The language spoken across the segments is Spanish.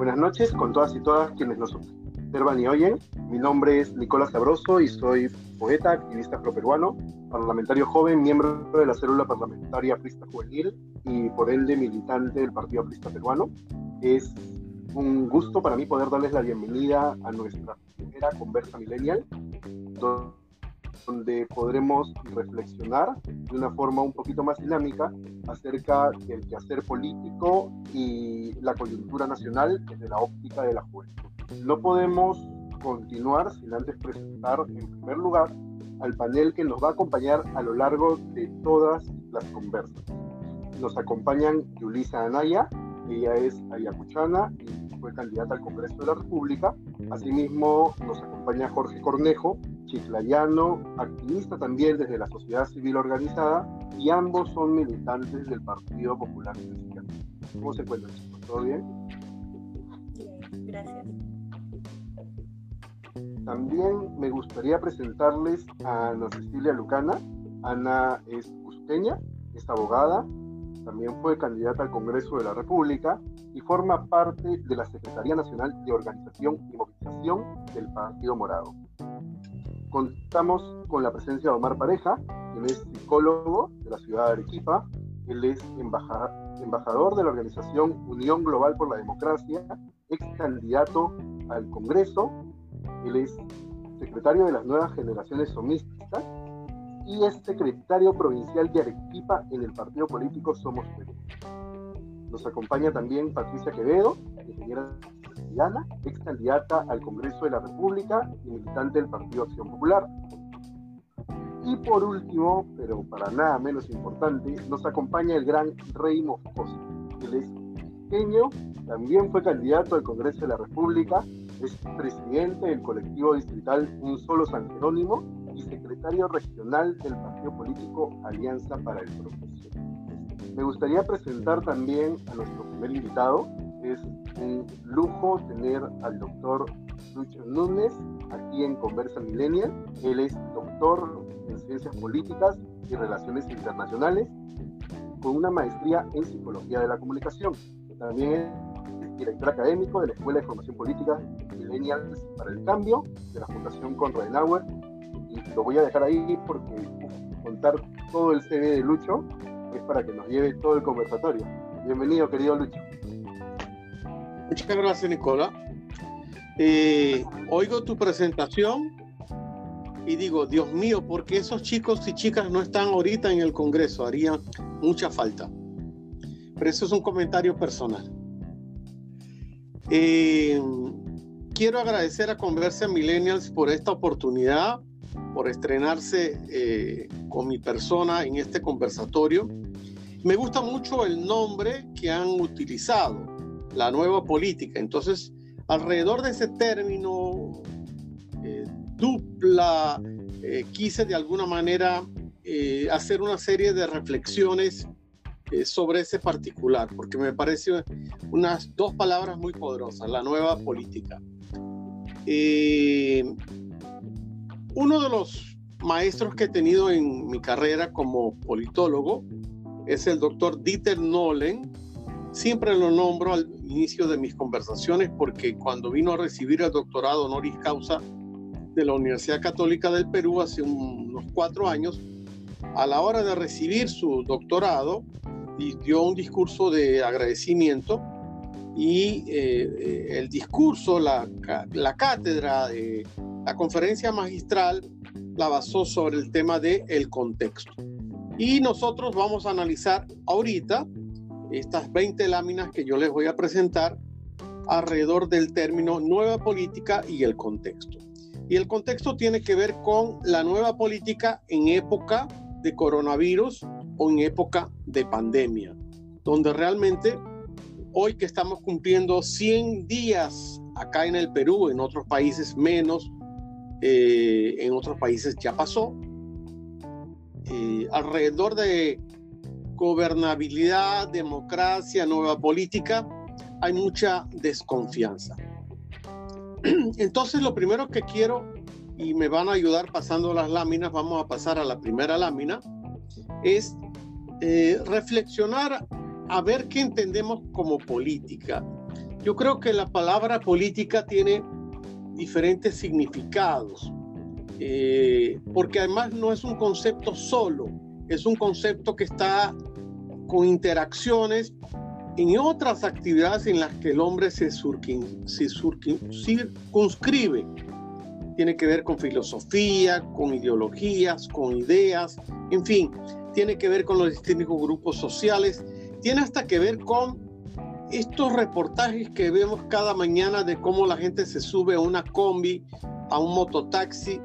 Buenas noches con todas y todas quienes nos observan y oyen. Mi nombre es Nicolás Sabroso y soy poeta, activista pro-peruano, parlamentario joven, miembro de la célula parlamentaria Aprista Juvenil y por ende militante del Partido Aprista Peruano. Es un gusto para mí poder darles la bienvenida a nuestra primera conversa millennial, donde podremos reflexionar de una forma un poquito más dinámica acerca del quehacer político y la coyuntura nacional desde la óptica de la juventud. No podemos continuar sin antes presentar en primer lugar al panel que nos va a acompañar a lo largo de todas las conversas. Nos acompañan Yulisa Anaya, ella es ayacuchana y fue candidata al Congreso de la República. Asimismo, nos acompaña Jorge Cornejo, chiclayano, activista también desde la sociedad civil organizada, y ambos son militantes del Partido Popular Cristiano. ¿Cómo se encuentran, chicos? ¿Todo bien? Gracias. También me gustaría presentarles a Ana Cecilia Lucana. Ana es cusqueña, es abogada, también fue candidata al Congreso de la República y forma parte de la Secretaría Nacional de Organización y Movilización del Partido Morado. Contamos con la presencia de Omar Pareja, quien es psicólogo de la ciudad de Arequipa. Él es embajador de la organización Unión Global por la Democracia, ex candidato al Congreso. Él es secretario de las nuevas generaciones somistas y es secretario provincial de Arequipa en el partido político Somos Perú. Nos acompaña también Patricia Quevedo, ingeniera ex candidata al Congreso de la República y militante del Partido Acción Popular. Y por último, pero para nada menos importante, nos acompaña el gran Rey Moscoso. Él es pequeño, también fue candidato al Congreso de la República, es presidente del colectivo distrital Un Solo San Jerónimo y secretario regional del partido político Alianza para el Progreso. Me gustaría presentar también a nuestro primer invitado, es un lujo tener al doctor Lucho Núñez aquí en Conversa Millennial. Él es doctor en Ciencias Políticas y Relaciones Internacionales con una maestría en Psicología de la Comunicación. También es director académico de la Escuela de Formación Política Millennials para el Cambio de la Fundación Conrad Adenauer. Y lo voy a dejar ahí porque contar todo el CV de Lucho es para que nos lleve todo el conversatorio. Bienvenido, querido Lucho. Muchas gracias, Nicola. Eh, oigo tu presentación y digo, Dios mío, porque esos chicos y chicas no están ahorita en el Congreso, harían mucha falta. Pero eso es un comentario personal. Eh, quiero agradecer a Conversa Millennials por esta oportunidad, por estrenarse eh, con mi persona en este conversatorio. Me gusta mucho el nombre que han utilizado la nueva política. Entonces, alrededor de ese término eh, dupla, eh, quise de alguna manera eh, hacer una serie de reflexiones sobre ese particular, porque me parece unas dos palabras muy poderosas, la nueva política. uno de los maestros que he tenido en mi carrera como politólogo es el doctor Dieter Nolen, Siempre lo nombro inicio de mis conversaciones porque cuando vino a recibir el doctorado honoris causa de la Universidad Católica del Perú hace unos cuatro años, a la hora de recibir su doctorado, dio un discurso de agradecimiento y eh, eh, el discurso, la, la cátedra, la conferencia magistral la basó sobre el tema del el contexto. Y nosotros vamos a analizar ahorita estas 20 láminas que yo les voy a presentar alrededor del término nueva política y el contexto. Y el contexto tiene que ver con la nueva política en época de coronavirus o en época de pandemia, donde realmente hoy que estamos cumpliendo 100 días acá en el Perú, en otros países menos, eh, en otros países ya pasó, eh, alrededor de gobernabilidad, democracia, nueva política, hay mucha desconfianza. Entonces lo primero que quiero, y me van a ayudar pasando las láminas, vamos a pasar a la primera lámina, es eh, reflexionar a ver qué entendemos como política. Yo creo que la palabra política tiene diferentes significados, eh, porque además no es un concepto solo, es un concepto que está con interacciones en otras actividades en las que el hombre se, se circunscribe. Tiene que ver con filosofía, con ideologías, con ideas, en fin, tiene que ver con los distintos grupos sociales, tiene hasta que ver con estos reportajes que vemos cada mañana de cómo la gente se sube a una combi, a un mototaxi,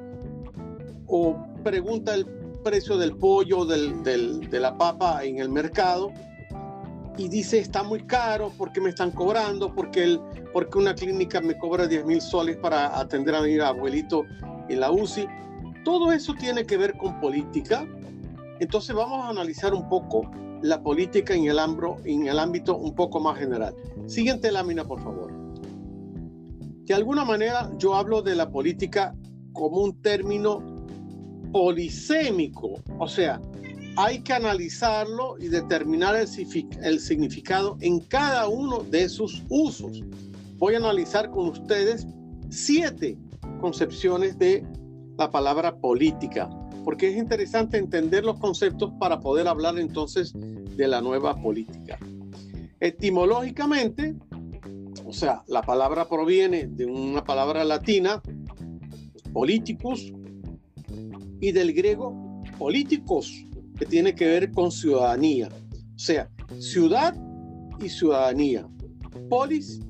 o pregunta el precio del pollo, del, de la papa en el mercado, y dice está muy caro, porque me están cobrando? Porque, el, porque una clínica me cobra 10 mil soles para atender a mi abuelito en la UCI. Todo eso tiene que ver con política. Entonces vamos a analizar un poco la política en el, ambro, en el ámbito un poco más general. Siguiente lámina, por favor. De alguna manera yo hablo de la política como un término polisémico, o sea, hay que analizarlo y determinar el, significado en cada uno de sus usos. Voy a analizar con ustedes siete concepciones de la palabra política porque es interesante entender los conceptos para poder hablar entonces de la nueva política. Etimológicamente, o sea, la palabra proviene de una palabra latina, politicus, y del griego políticos, que tiene que ver con ciudadanía. O sea, ciudad y ciudadanía, polis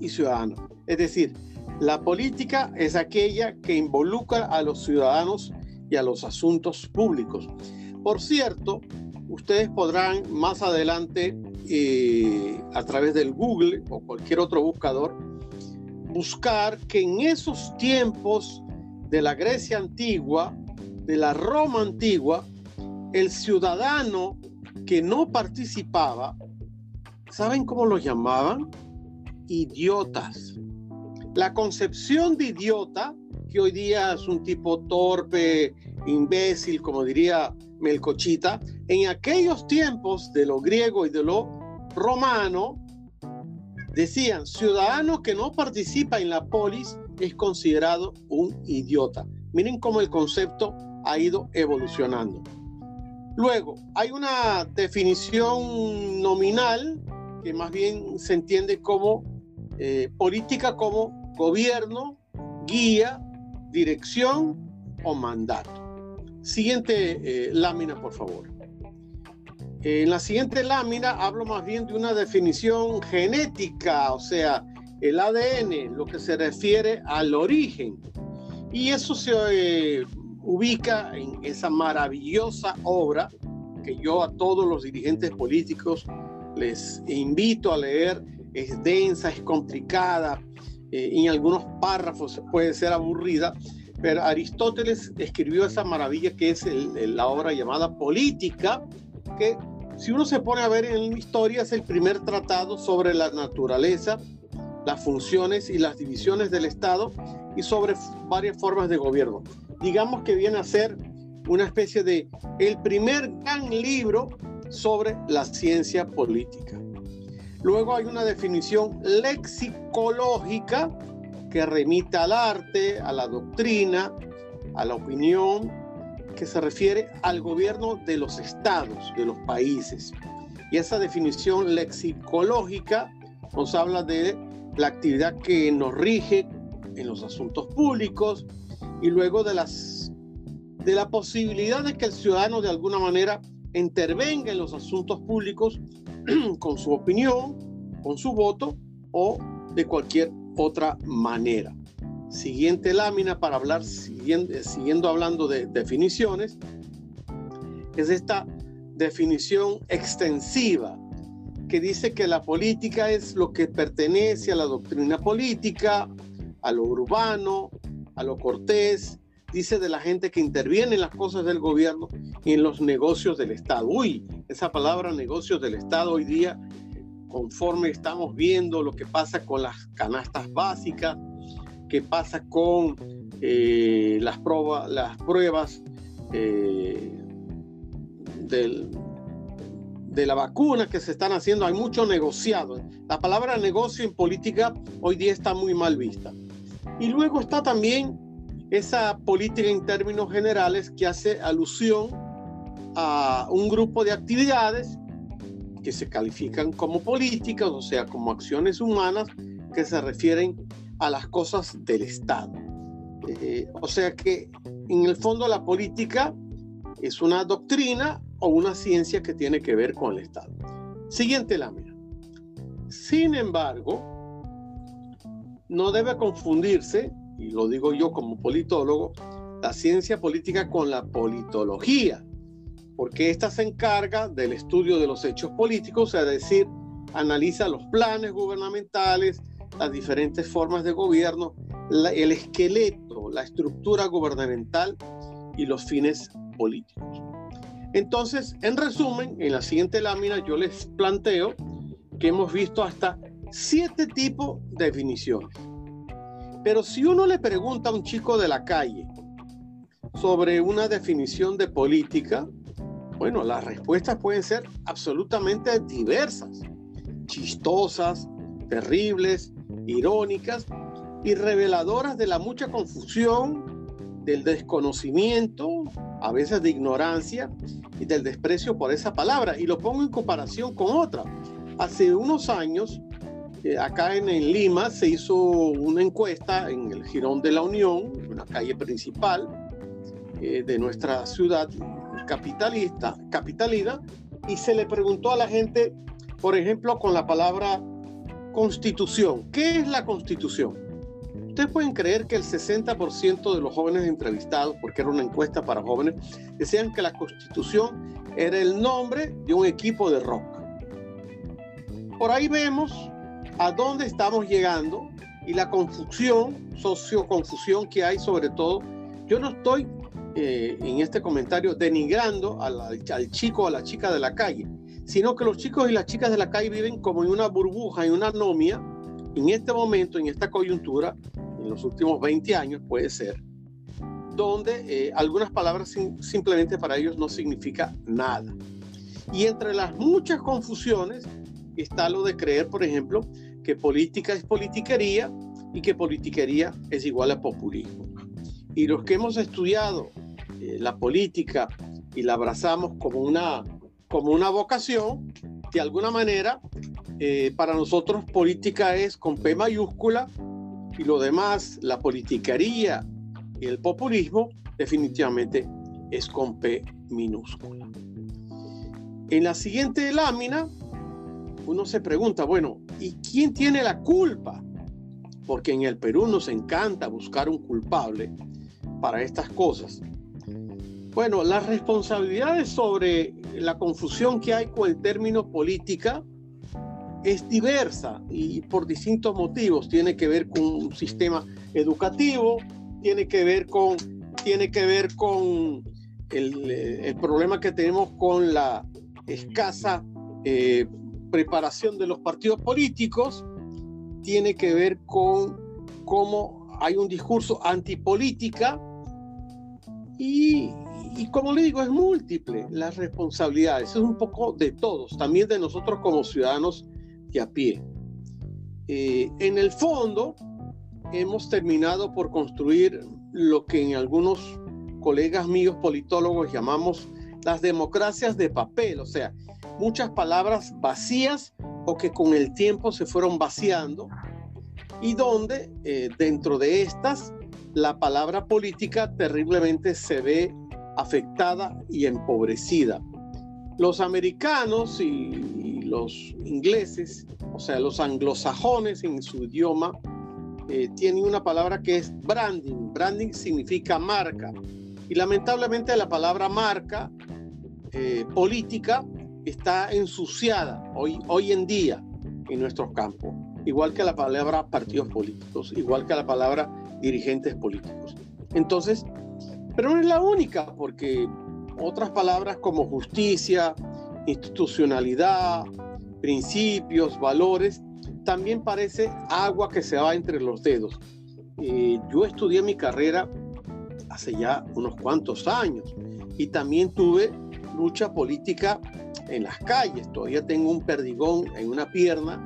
y ciudadano. Es decir, la política es aquella que involucra a los ciudadanos y a los asuntos públicos. Por cierto, ustedes podrán más adelante, eh, a través del Google o cualquier otro buscador, buscar que en esos tiempos de la Grecia antigua, de la Roma antigua, el ciudadano que no participaba, ¿saben cómo lo llamaban? Idiotas. La concepción de idiota que hoy día es un tipo torpe, imbécil, como diría Melcochita, en aquellos tiempos de lo griego y de lo romano, decían, ciudadano que no participa en la polis es considerado un idiota. Miren cómo el concepto ha ido evolucionando. Luego, hay una definición nominal que más bien se entiende como eh, política como gobierno, guía dirección o mandato. Siguiente eh, lámina, por favor. En la siguiente lámina hablo más bien de una definición genética, o sea, el ADN, lo que se refiere al origen. Y eso se eh, ubica en esa maravillosa obra que yo a todos los dirigentes políticos les invito a leer. Es densa, es complicada, eh, en algunos párrafos puede ser aburrida, pero Aristóteles escribió esa maravilla que es la obra llamada Política, que si uno se pone a ver en la historia es el primer tratado sobre la naturaleza, las funciones y las divisiones del Estado y sobre varias formas de gobierno. Digamos que viene a ser una especie de el primer gran libro sobre la ciencia política. Luego hay una definición lexicológica que remite al arte, a la doctrina, a la opinión, que se refiere al gobierno de los estados, de los países. Y esa definición lexicológica nos habla de la actividad que nos rige en los asuntos públicos y luego de las de la posibilidad de que el ciudadano de alguna manera intervenga en los asuntos públicos con su opinión, con su voto o de cualquier otra manera. Siguiente lámina para hablar, siguiendo, siguiendo hablando de definiciones, es esta definición extensiva que dice que la política es lo que pertenece a la doctrina política, a lo urbano, a lo cortés, dice de la gente que interviene en las cosas del gobierno y en los negocios del Estado. Uy, esa palabra negocios del Estado hoy día, conforme estamos viendo lo que pasa con las canastas básicas, qué pasa con eh, las, las pruebas eh, del, de la vacuna que se están haciendo, hay mucho negociado. La palabra negocio en política hoy día está muy mal vista. Y luego está también esa política en términos generales que hace alusión a un grupo de actividades que se califican como políticas, o sea, como acciones humanas que se refieren a las cosas del Estado. Eh, o sea que en el fondo la política es una doctrina o una ciencia que tiene que ver con el Estado. Siguiente lámina. Sin embargo, no debe confundirse, y lo digo yo como politólogo, la ciencia política con la politología, porque ésta se encarga del estudio de los hechos políticos, es decir, analiza los planes gubernamentales, las diferentes formas de gobierno, el esqueleto, la estructura gubernamental y los fines políticos. Entonces, en resumen, en la siguiente lámina yo les planteo que hemos visto hasta siete tipos de definiciones. Pero si uno le pregunta a un chico de la calle sobre una definición de política, bueno, las respuestas pueden ser absolutamente diversas, chistosas, terribles, irónicas y reveladoras de la mucha confusión, del desconocimiento, a veces de ignorancia y del desprecio por esa palabra. Y lo pongo en comparación con otra. Hace unos años, eh, acá en, Lima, se hizo una encuesta en el Girón de la Unión, una calle principal eh, de nuestra ciudad capitalista, capitalina, y se le preguntó a la gente, por ejemplo, con la palabra constitución. ¿Qué es la constitución? Ustedes pueden creer que el 60% de los jóvenes entrevistados, porque era una encuesta para jóvenes, decían que la constitución era el nombre de un equipo de rock. Por ahí vemos a dónde estamos llegando y la confusión, socioconfusión que hay sobre todo. Yo no estoy eh, en este comentario denigrando al chico o a la chica de la calle, sino que los chicos y las chicas de la calle viven como en una burbuja, en una anomia, en este momento, en esta coyuntura, en los últimos 20 años puede ser, donde eh, algunas palabras simplemente para ellos no significa nada. Y entre las muchas confusiones está lo de creer, por ejemplo, que política es politiquería y que politiquería es igual a populismo. Y los que hemos estudiado eh, la política y la abrazamos como una como una vocación, de alguna manera, eh, para nosotros política es con P mayúscula y lo demás, la politicaría y el populismo, definitivamente es con P minúscula. En la siguiente lámina, uno se pregunta, bueno, ¿y quién tiene la culpa? Porque en el Perú nos encanta buscar un culpable para estas cosas. Bueno, las responsabilidades sobre la confusión que hay con el término política es diversa y por distintos motivos. Tiene que ver con un sistema educativo, tiene que ver con, tiene que ver con el, problema que tenemos con la escasa eh, preparación de los partidos políticos, tiene que ver con cómo hay un discurso antipolítica y, y como le digo, es múltiple las responsabilidades, es un poco de todos, también de nosotros como ciudadanos de a pie. Eh, en el fondo, hemos terminado por construir lo que en algunos colegas míos politólogos llamamos las democracias de papel, o sea, muchas palabras vacías o que con el tiempo se fueron vaciando y donde eh, dentro de estas la palabra política terriblemente se ve afectada y empobrecida. Los americanos y, los ingleses, o sea, los anglosajones en su idioma, eh, tienen una palabra que es branding. Branding significa marca. Y lamentablemente la palabra marca eh, política está ensuciada hoy, hoy en día en nuestros campos, igual que la palabra partidos políticos, igual que la palabra dirigentes políticos. Entonces, pero no es la única, porque otras palabras como justicia, institucionalidad, principios, valores, también parece agua que se va entre los dedos. Eh, yo estudié mi carrera hace ya unos cuantos años y también tuve lucha política en las calles, todavía tengo un perdigón en una pierna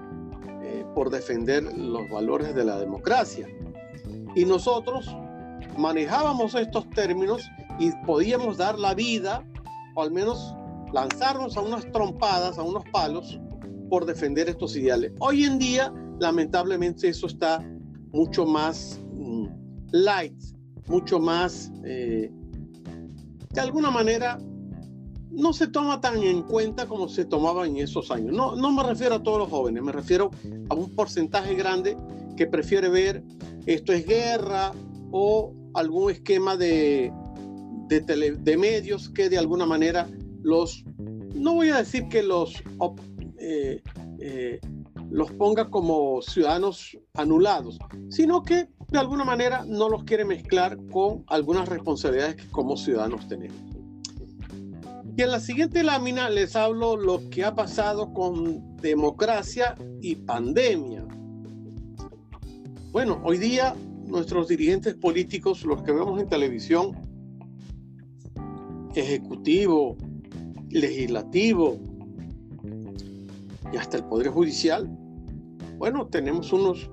eh, por defender los valores de la democracia. Y nosotros manejábamos estos términos y podíamos dar la vida, o al menos lanzarnos a unas trompadas, a unos palos, por defender estos ideales. Hoy en día, lamentablemente, eso está mucho más mm, light, mucho más, eh, de alguna manera, no se toma tan en cuenta como se tomaba en esos años. No, no me refiero a todos los jóvenes, me refiero a un porcentaje grande que prefiere ver esto es guerra o algún esquema de, de, de medios que de alguna manera los, no voy a decir que los, eh, eh, los ponga como ciudadanos anulados, sino que de alguna manera no los quiere mezclar con algunas responsabilidades que como ciudadanos tenemos. Y en la siguiente lámina les hablo lo que ha pasado con democracia y pandemia. Bueno, hoy día nuestros dirigentes políticos, los que vemos en televisión, ejecutivo, legislativo y hasta el Poder Judicial, bueno, tenemos unos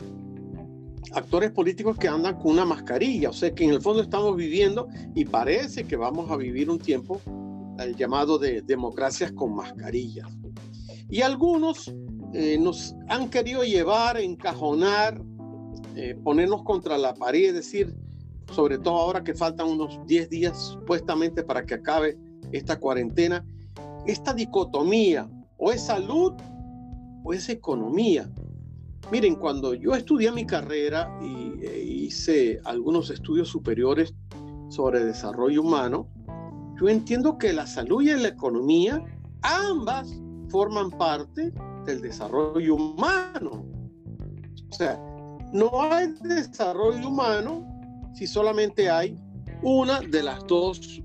actores políticos que andan con una mascarilla, o sea que en el fondo estamos viviendo y parece que vamos a vivir un tiempo el llamado de democracias con mascarillas. Y algunos eh, nos han querido llevar, encajonar, eh, ponernos contra la pared, es decir, sobre todo ahora que faltan unos 10 días supuestamente para que acabe esta cuarentena, esta dicotomía, o es salud o es economía. Miren, cuando yo estudié mi carrera y e hice algunos estudios superiores sobre desarrollo humano, yo entiendo que la salud y la economía, ambas forman parte del desarrollo humano. O sea, no hay desarrollo humano si solamente hay una de las dos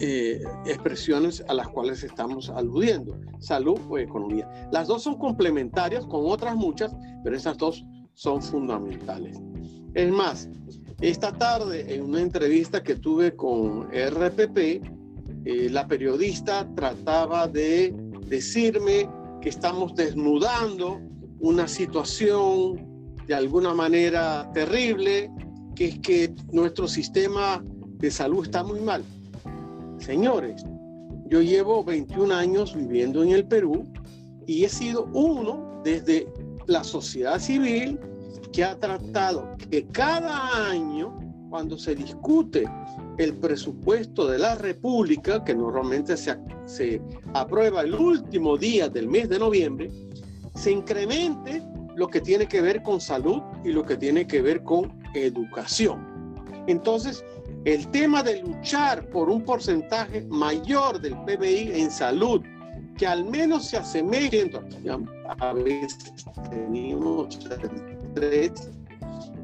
eh, expresiones a las cuales estamos aludiendo, salud o economía. Las dos son complementarias con otras muchas, pero esas dos son fundamentales. Es más, esta tarde en una entrevista que tuve con RPP, eh, la periodista trataba de decirme que estamos desnudando una situación de alguna manera terrible, que es que nuestro sistema de salud está muy mal. Señores, yo llevo 21 años viviendo en el Perú y he sido uno desde la sociedad civil que ha tratado que cada año, cuando se discute el presupuesto de la República, que normalmente se, se aprueba el último día del mes de noviembre, se incremente lo que tiene que ver con salud y lo que tiene que ver con educación. Entonces, el tema de luchar por un porcentaje mayor del PBI en salud, que al menos se asemeje, a veces tenemos el 3,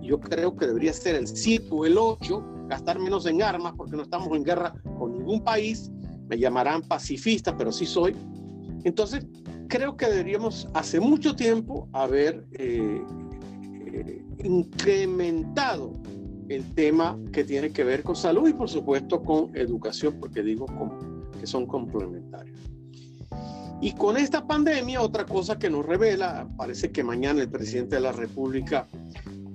yo creo que debería ser el 7 o el 8, gastar menos en armas porque no estamos en guerra con ningún país, me llamarán pacifista, pero sí soy. Entonces, creo que deberíamos hace mucho tiempo haber eh, eh, incrementado el tema que tiene que ver con salud y por supuesto con educación, porque digo que son complementarios. Y con esta pandemia, otra cosa que nos revela, parece que mañana el presidente de la República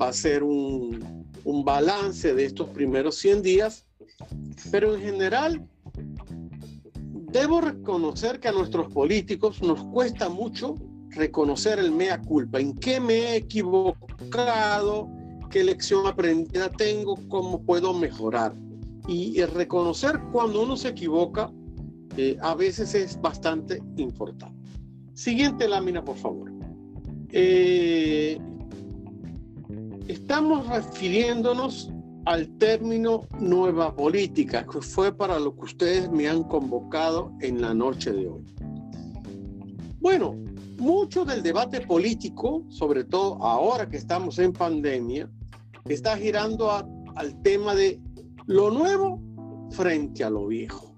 va a hacer un, un balance de estos primeros 100 días, pero en general debo reconocer que a nuestros políticos nos cuesta mucho reconocer el mea culpa, en qué me he equivocado, qué lección aprendida tengo, cómo puedo mejorar. Y, reconocer cuando uno se equivoca eh, a veces es bastante importante. Siguiente lámina, por favor. Eh, estamos refiriéndonos al término nueva política, que fue para lo que ustedes me han convocado en la noche de hoy. Bueno, mucho del debate político, sobre todo ahora que estamos en pandemia, está girando al tema de lo nuevo frente a lo viejo.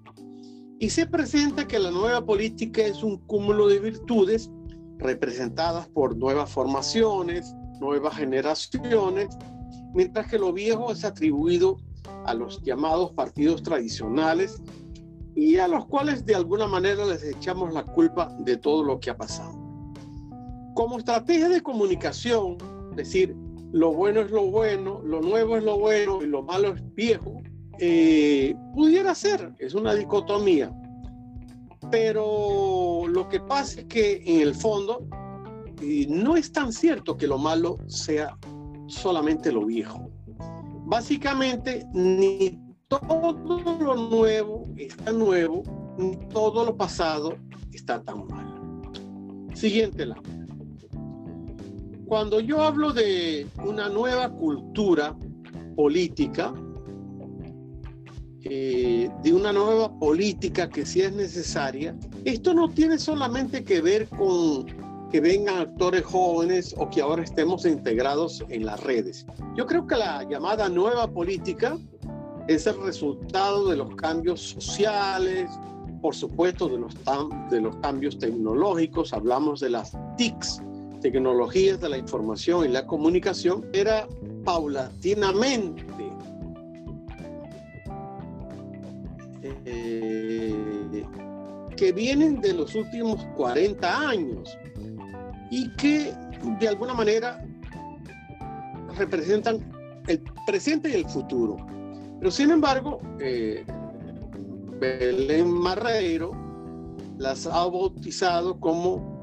Y se presenta que la nueva política es un cúmulo de virtudes representadas por nuevas formaciones, nuevas generaciones, mientras que lo viejo es atribuido a los llamados partidos tradicionales, y a los cuales de alguna manera les echamos la culpa de todo lo que ha pasado. Como estrategia de comunicación, decir, lo bueno es lo bueno, lo nuevo es lo bueno y lo malo es viejo, eh, pudiera ser, es una dicotomía. Pero lo que pasa es que en el fondo eh, no es tan cierto que lo malo sea solamente lo viejo. Básicamente, ni todo lo nuevo está nuevo, ni todo lo pasado está tan mal. Siguiente lámina. Cuando yo hablo de una nueva cultura política, eh, de una nueva política que sí es necesaria, esto no tiene solamente que ver con que vengan actores jóvenes o que ahora estemos integrados en las redes. Yo creo que la llamada nueva política es el resultado de los cambios sociales, por supuesto de los, de los cambios tecnológicos, hablamos de las TICs, tecnologías de la información y la comunicación, era paulatinamente eh, que vienen de los últimos 40 años y que de alguna manera representan el presente y el futuro. Pero sin embargo, eh, Belén Marreiro las ha bautizado como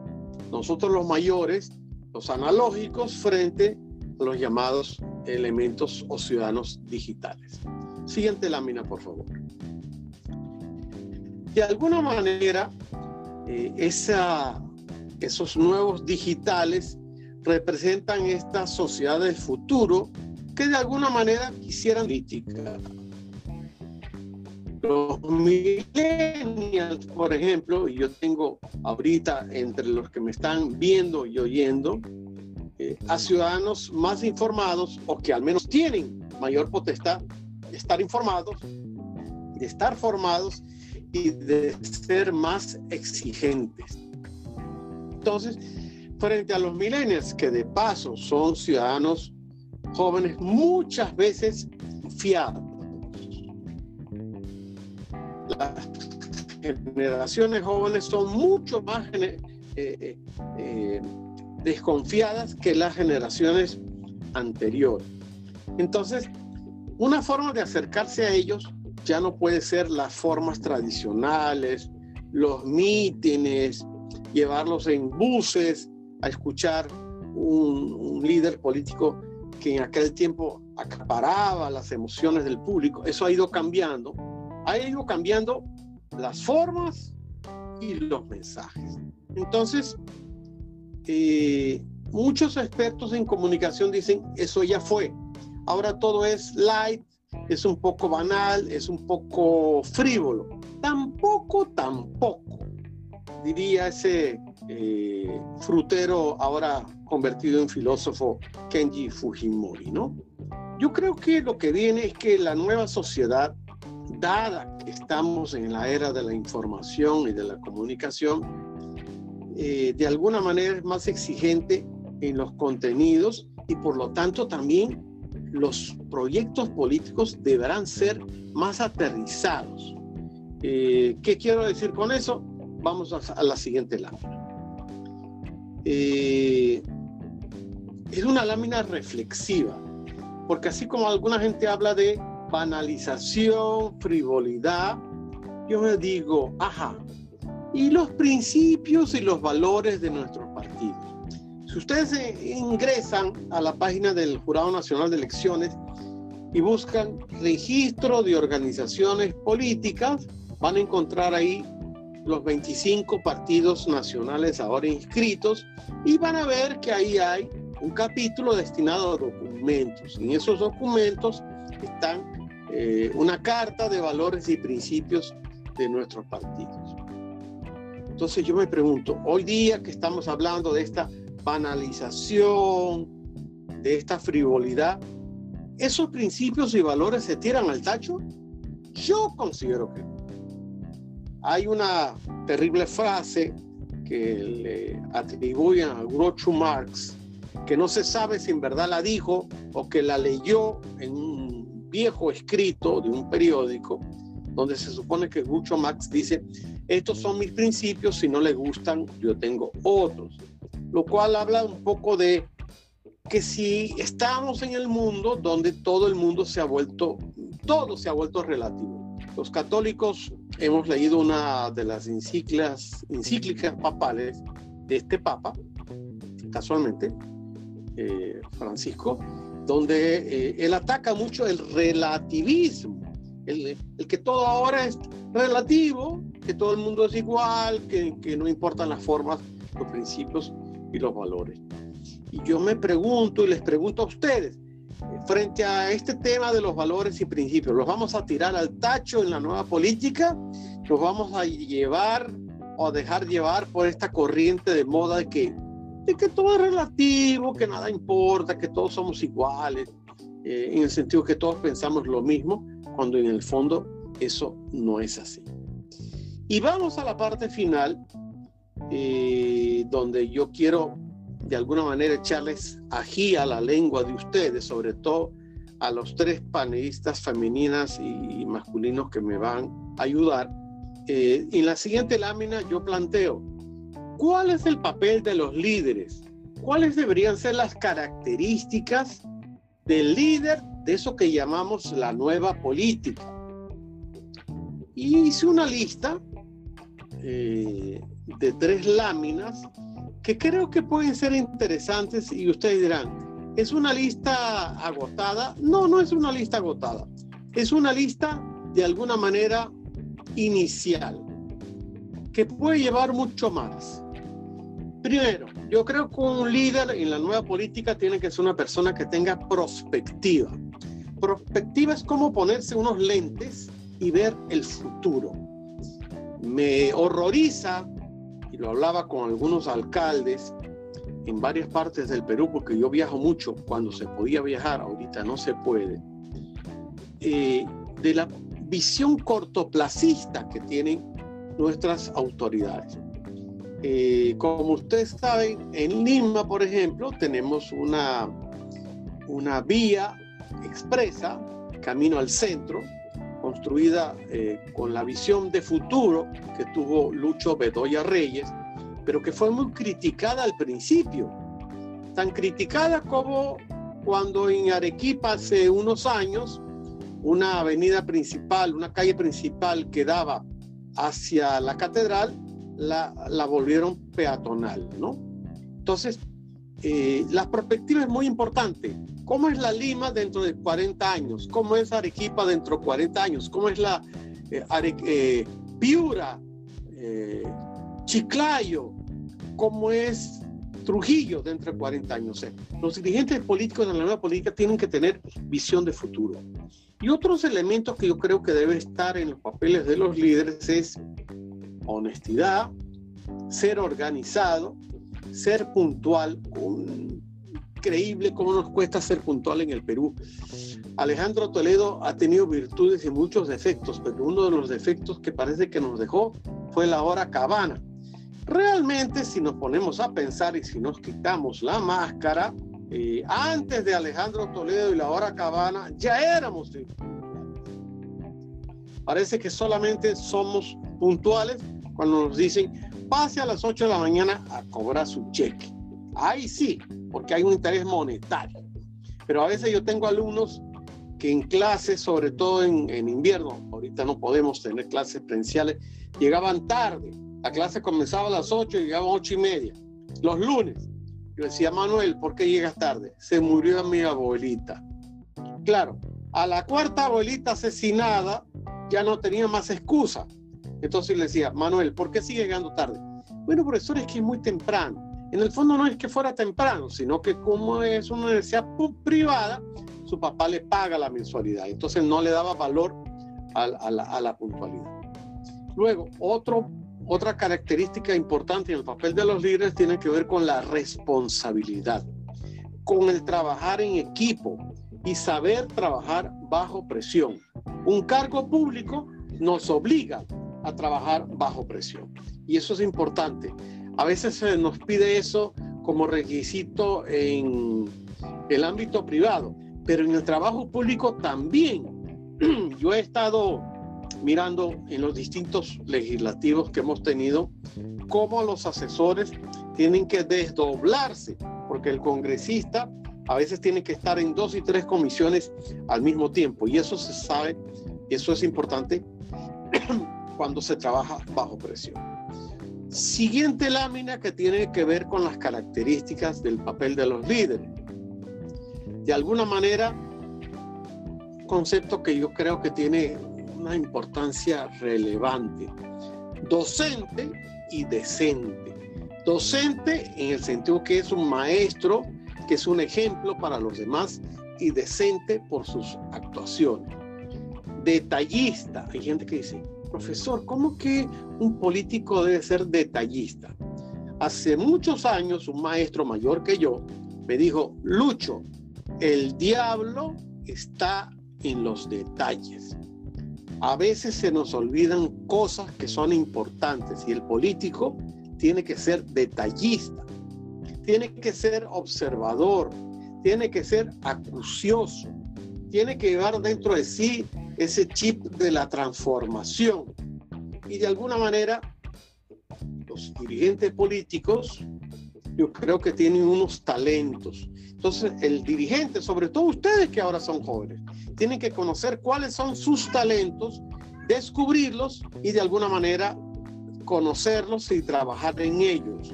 nosotros los mayores, los analógicos, frente a los llamados elementos o ciudadanos digitales. Siguiente lámina, por favor. De alguna manera, eh, esos nuevos digitales representan esta sociedad del futuro que de alguna manera quisieran crítica. Los millennials, por ejemplo, y yo tengo ahorita entre los que me están viendo y oyendo, eh, a ciudadanos más informados o que al menos tienen mayor potestad de estar informados, de estar formados y de ser más exigentes. Entonces, frente a los millennials, que de paso son ciudadanos jóvenes muchas veces fiados, las generaciones jóvenes son mucho más eh, eh, eh, desconfiadas que las generaciones anteriores. Entonces, una forma de acercarse a ellos ya no puede ser las formas tradicionales, los mítines, llevarlos en buses a escuchar un, líder político que en aquel tiempo acaparaba las emociones del público. Eso ha ido cambiando. Ha ido cambiando las formas y los mensajes. Entonces, eh, muchos expertos en comunicación dicen, eso ya fue. Ahora todo es light, es un poco banal, es un poco frívolo. Tampoco, tampoco diría ese eh, frutero ahora convertido en filósofo Kenji Fujimori, ¿no? Yo creo que lo que viene es que la nueva sociedad, dada que estamos en la era de la información y de la comunicación, eh, de alguna manera es más exigente en los contenidos y por lo tanto también los proyectos políticos deberán ser más aterrizados. Eh, ¿Qué quiero decir con eso? vamos a, la siguiente lámina. Eh, es una lámina reflexiva, porque así como alguna gente habla de banalización, frivolidad, yo me digo, ajá, ¿y los principios y los valores de nuestros partidos? Si ustedes ingresan a la página del Jurado Nacional de Elecciones y buscan registro de organizaciones políticas, van a encontrar ahí los 25 partidos nacionales ahora inscritos y van a ver que ahí hay un capítulo destinado a documentos. En esos documentos están eh, una carta de valores y principios de nuestros partidos. Entonces yo me pregunto, hoy día que estamos hablando de esta banalización, de esta frivolidad, ¿esos principios y valores se tiran al tacho? Yo considero que. Hay una terrible frase que le atribuyen a Groucho Marx, que no se sabe si en verdad la dijo o que la leyó en un viejo escrito de un periódico, donde se supone que Groucho Max dice, estos son mis principios, si no le gustan, yo tengo otros. Lo cual habla un poco de que si estamos en el mundo donde todo el mundo se ha vuelto, todo se ha vuelto relativo. Los católicos hemos leído una de las encíclicas, encíclicas papales de este papa, casualmente, eh, Francisco, donde eh, él ataca mucho el relativismo, el, que todo ahora es relativo, que todo el mundo es igual, que, que no importan las formas, los principios y los valores. Y yo me pregunto y les pregunto a ustedes, frente a este tema de los valores y principios, ¿los vamos a tirar al tacho en la nueva política? ¿Los vamos a llevar o a dejar llevar por esta corriente de moda que de que todo es relativo, que nada importa, que todos somos iguales, eh, en el sentido que todos pensamos lo mismo, cuando en el fondo eso no es así. Y vamos a la parte final, eh, donde yo quiero de alguna manera echarles ají a la lengua de ustedes, sobre todo a los tres panelistas femeninas y masculinos que me van a ayudar. Eh, en la siguiente lámina yo planteo ¿Cuál es el papel de los líderes? ¿Cuáles deberían ser las características del líder de eso que llamamos la nueva política? Y hice una lista eh, de tres láminas que creo que pueden ser interesantes y ustedes dirán, ¿es una lista agotada? No, no es una lista agotada. Es una lista de alguna manera inicial que puede llevar mucho más. Primero, yo creo que un líder en la nueva política tiene que ser una persona que tenga prospectiva. Prospectiva es como ponerse unos lentes y ver el futuro. Me horroriza, y lo hablaba con algunos alcaldes en varias partes del Perú, porque yo viajo mucho cuando se podía viajar, ahorita no se puede, eh, de la visión cortoplacista que tienen nuestras autoridades. Eh, como ustedes saben, en Lima, por ejemplo, tenemos una, una vía expresa, camino al centro, construida eh, con la visión de futuro que tuvo Lucho Bedoya Reyes, pero que fue muy criticada al principio. Tan criticada como cuando en Arequipa hace unos años, una avenida principal, una calle principal que daba hacia la catedral, la, volvieron peatonal, ¿no? Entonces, eh, la perspectiva es muy importante. ¿Cómo es la Lima dentro de 40 años? ¿Cómo es Arequipa dentro de 40 años? ¿Cómo es la eh, eh, Piura, Chiclayo? ¿Cómo es Trujillo dentro de 40 años? los dirigentes políticos de la nueva política tienen que tener visión de futuro. Y otros elementos que yo creo que deben estar en los papeles de los líderes es honestidad, ser organizado, ser puntual. Increíble cómo nos cuesta ser puntual en el Perú. Alejandro Toledo ha tenido virtudes y muchos defectos, pero uno de los defectos que parece que nos dejó fue la hora cabana. Realmente, si nos ponemos a pensar y si nos quitamos la máscara, eh, antes de Alejandro Toledo y la hora cabana, ya éramos Parece que solamente somos puntuales cuando nos dicen pase a las 8 de la mañana a cobrar su cheque. Ahí sí, porque hay un interés monetario. Pero a veces yo tengo alumnos que en clases, sobre todo en, en invierno, ahorita no podemos tener clases presenciales, llegaban tarde. La clase comenzaba a las 8 y llegaban a 8 y media. Los lunes. Yo decía, Manuel, ¿por qué llegas tarde? Se murió mi abuelita. Claro, a la cuarta abuelita asesinada ya no tenía más excusa. Entonces le decía, Manuel, ¿por qué sigue llegando tarde? Bueno, profesor, es que es muy temprano. En el fondo no es que fuera temprano, sino que como es una universidad privada, su papá le paga la mensualidad. Entonces no le daba valor a, la, puntualidad. Luego, otra característica importante en el papel de los líderes tiene que ver con la responsabilidad, con el trabajar en equipo y saber trabajar bajo presión. Un cargo público nos obliga a trabajar bajo presión. Y eso es importante. A veces se nos pide eso como requisito en el ámbito privado, pero en el trabajo público también. Yo he estado mirando en los distintos legislativos que hemos tenido, cómo los asesores tienen que desdoblarse, porque el congresista a veces tiene que estar en dos y tres comisiones al mismo tiempo, y eso se sabe, eso es importante cuando se trabaja bajo presión. Siguiente lámina que tiene que ver con las características del papel de los líderes. De alguna manera, concepto que yo creo que tiene una importancia relevante. Docente y decente. Docente en el sentido que es un maestro, que es un ejemplo para los demás y decente por sus actuaciones. Detallista. Hay gente que dice, profesor, ¿cómo que un político debe ser detallista? Hace muchos años un maestro mayor que yo me dijo, Lucho, el diablo está en los detalles. A veces se nos olvidan cosas que son importantes y el político tiene que ser detallista, tiene que ser observador, tiene que ser acucioso, tiene que llevar dentro de sí ese chip de la transformación. Y de alguna manera, los dirigentes políticos, yo creo que tienen unos talentos. Entonces, el dirigente, sobre todo ustedes que ahora son jóvenes, tienen que conocer cuáles son sus talentos, descubrirlos y de alguna manera conocerlos y trabajar en ellos.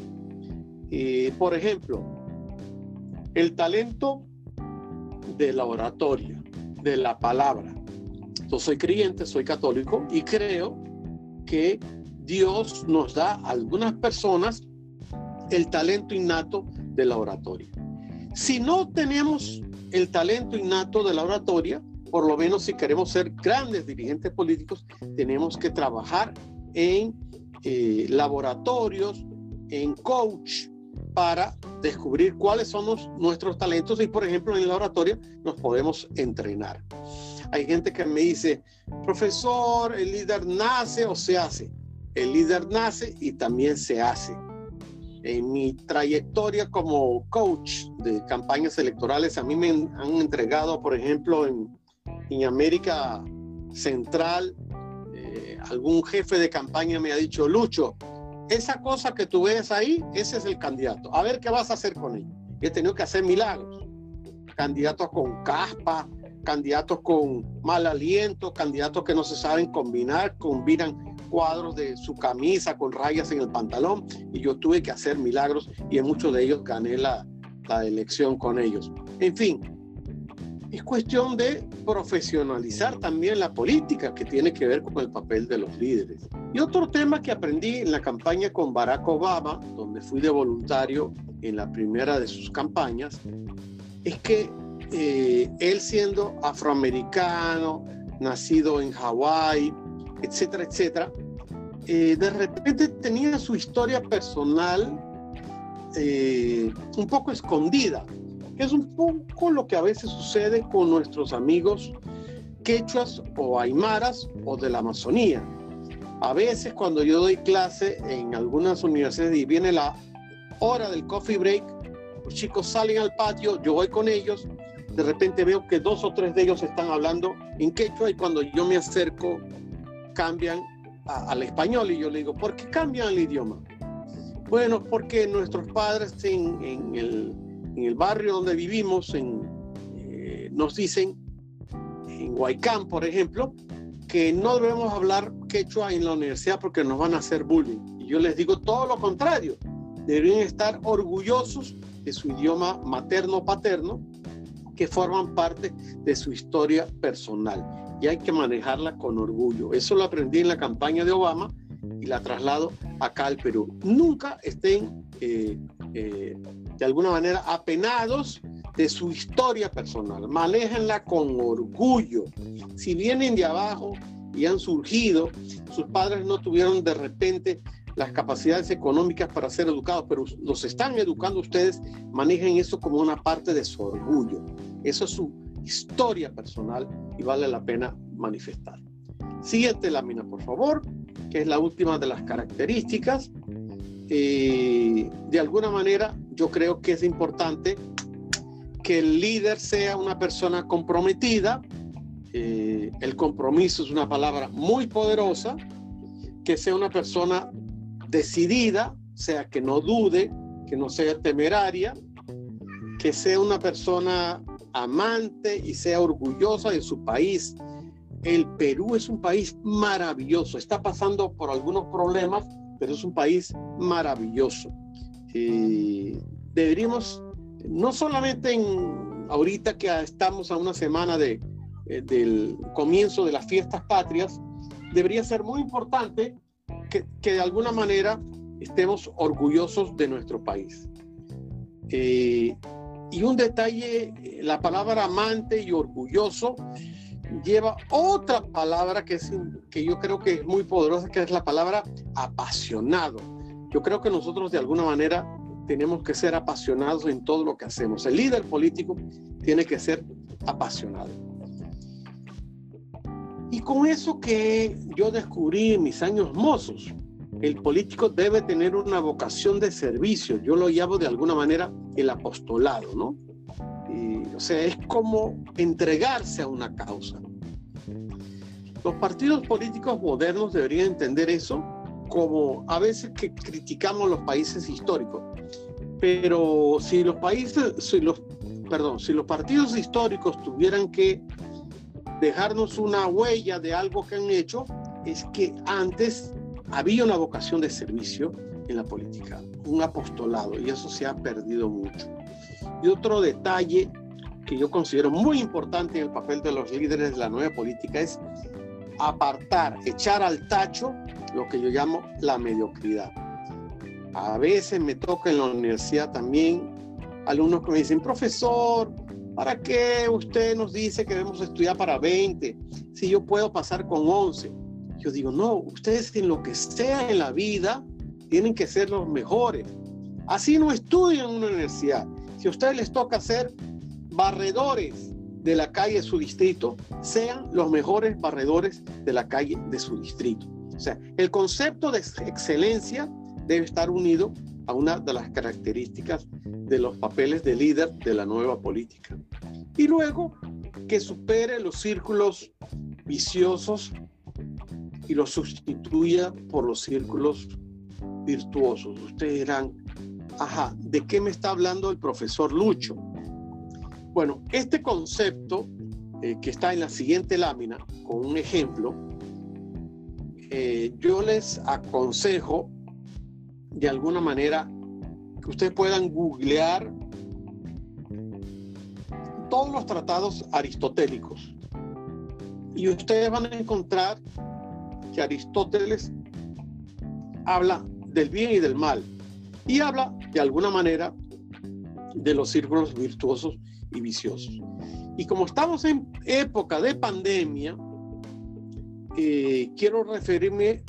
por ejemplo, el talento de la oratoria, de la palabra. Soy creyente, soy católico y creo que Dios nos da a algunas personas el talento innato de la oratoria. Si no tenemos el talento innato de la oratoria, por lo menos si queremos ser grandes dirigentes políticos, tenemos que trabajar en eh, laboratorios, en coach, para descubrir cuáles son nuestros talentos y, por ejemplo, en la oratoria nos podemos entrenar. Hay gente que me dice, profesor, el líder nace o se hace. El líder nace y también se hace. En mi trayectoria como coach de campañas electorales, a mí me han entregado, por ejemplo, en, América Central, eh, algún jefe de campaña me ha dicho, Lucho, esa cosa que tú ves ahí, ese es el candidato. A ver qué vas a hacer con él. he tenido que hacer milagros. Candidatos con caspa, candidatos con mal aliento, candidatos que no se saben combinar, combinan cuadros de su camisa con rayas en el pantalón y yo tuve que hacer milagros y en muchos de ellos gané la, la elección con ellos. En fin, es cuestión de profesionalizar también la política que tiene que ver con el papel de los líderes. Y otro tema que aprendí en la campaña con Barack Obama, donde fui de voluntario en la primera de sus campañas, es que eh, él siendo afroamericano, nacido en Hawái, etcétera, etcétera, eh, de repente tenía su historia personal eh, un poco escondida, que es un poco lo que a veces sucede con nuestros amigos quechuas o aymaras o de la Amazonía. A veces cuando yo doy clase en algunas universidades y viene la hora del coffee break, los chicos salen al patio, yo voy con ellos de repente veo que dos o tres de ellos están hablando en quechua y cuando yo me acerco cambian al español y yo le digo, ¿por qué cambian el idioma? Bueno, porque nuestros padres en, el, barrio donde vivimos eh, nos dicen, en Huaycán, por ejemplo, que no debemos hablar quechua en la universidad porque nos van a hacer bullying. Y yo les digo todo lo contrario, deberían estar orgullosos de su idioma materno-paterno que forman parte de su historia personal y hay que manejarla con orgullo. Eso lo aprendí en la campaña de Obama y la traslado acá al Perú. Nunca estén eh, eh, de alguna manera apenados de su historia personal. Manéjenla con orgullo. Si vienen de abajo y han surgido, sus padres no tuvieron de repente las capacidades económicas para ser educados, pero los están educando ustedes, manejen eso como una parte de su orgullo. Eso es su historia personal y vale la pena manifestar. Siguiente lámina, por favor, que es la última de las características. Eh, de alguna manera, yo creo que es importante que el líder sea una persona comprometida, eh, el compromiso es una palabra muy poderosa, que sea una persona decidida, sea que no dude, que no sea temeraria, que sea una persona amante y sea orgullosa de su país. El Perú es un país maravilloso, está pasando por algunos problemas, pero es un país maravilloso. deberíamos, no solamente en, ahorita que estamos a una semana de, eh, del comienzo de las fiestas patrias, debería ser muy importante que, que de alguna manera estemos orgullosos de nuestro país. Eh, y un detalle, la palabra amante y orgulloso lleva otra palabra que, es, que yo creo que es muy poderosa, que es la palabra apasionado. Yo creo que nosotros de alguna manera tenemos que ser apasionados en todo lo que hacemos. El líder político tiene que ser apasionado. Y con eso que yo descubrí en mis años mozos, el político debe tener una vocación de servicio. Yo lo llamo de alguna manera el apostolado, ¿no? o sea, es como entregarse a una causa. Los partidos políticos modernos deberían entender eso como a veces que criticamos los países históricos. Pero si los países, si los, perdón, si los partidos históricos tuvieran que dejarnos una huella de algo que han hecho, es que antes había una vocación de servicio en la política, un apostolado, y eso se ha perdido mucho. Y otro detalle que yo considero muy importante en el papel de los líderes de la nueva política es apartar, echar al tacho lo que yo llamo la mediocridad. A veces me toca en la universidad también alumnos que me dicen, profesor, ¿para qué usted nos dice que debemos estudiar para 20 si yo puedo pasar con 11? Yo digo, no, ustedes en lo que sea en la vida tienen que ser los mejores. Así no estudian en una universidad. Si a ustedes les toca ser barredores de la calle de su distrito, sean los mejores barredores de la calle de su distrito. O sea, el concepto de excelencia debe estar unido a una de las características de los papeles de líder de la nueva política. Y luego que supere los círculos viciosos y lo sustituya por los círculos virtuosos. Ustedes dirán, ajá, ¿de qué me está hablando el profesor Lucho? Bueno, este concepto eh, que está en la siguiente lámina, con un ejemplo, eh, yo les aconsejo de alguna manera que ustedes puedan googlear todos los tratados aristotélicos y ustedes van a encontrar que Aristóteles habla del bien y del mal y habla de alguna manera de los círculos virtuosos y viciosos. Y como estamos en época de pandemia, eh, quiero referirme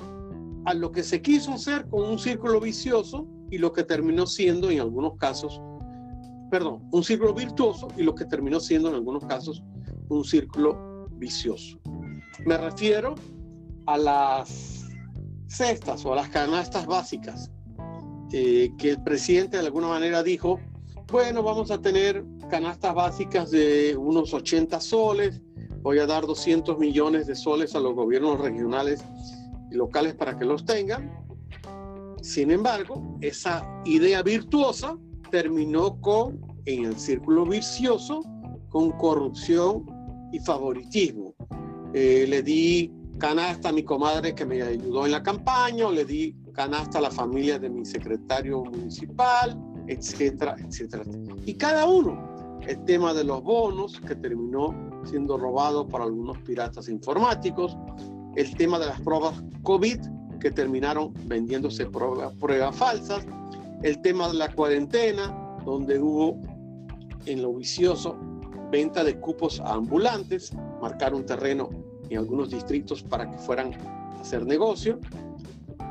a lo que se quiso hacer con un círculo vicioso y lo que terminó siendo en algunos casos, perdón, un círculo virtuoso y lo que terminó siendo en algunos casos un círculo vicioso. Me refiero a las cestas o a las canastas básicas, eh, que el presidente de alguna manera dijo, bueno, vamos a tener canastas básicas de unos 80 soles, voy a dar 200 millones de soles a los gobiernos regionales y locales para que los tengan. Sin embargo, esa idea virtuosa terminó con, en el círculo vicioso, con corrupción y favoritismo. Eh, le di canasta a mi comadre que me ayudó en la campaña, o le di canasta a la familia de mi secretario municipal, etcétera, etcétera. Y cada uno, el tema de los bonos que terminó siendo robado por algunos piratas informáticos, el tema de las pruebas COVID que terminaron vendiéndose pruebas, falsas, el tema de la cuarentena, donde hubo en lo vicioso venta de cupos a ambulantes, marcar un terreno en algunos distritos para que fueran a hacer negocio.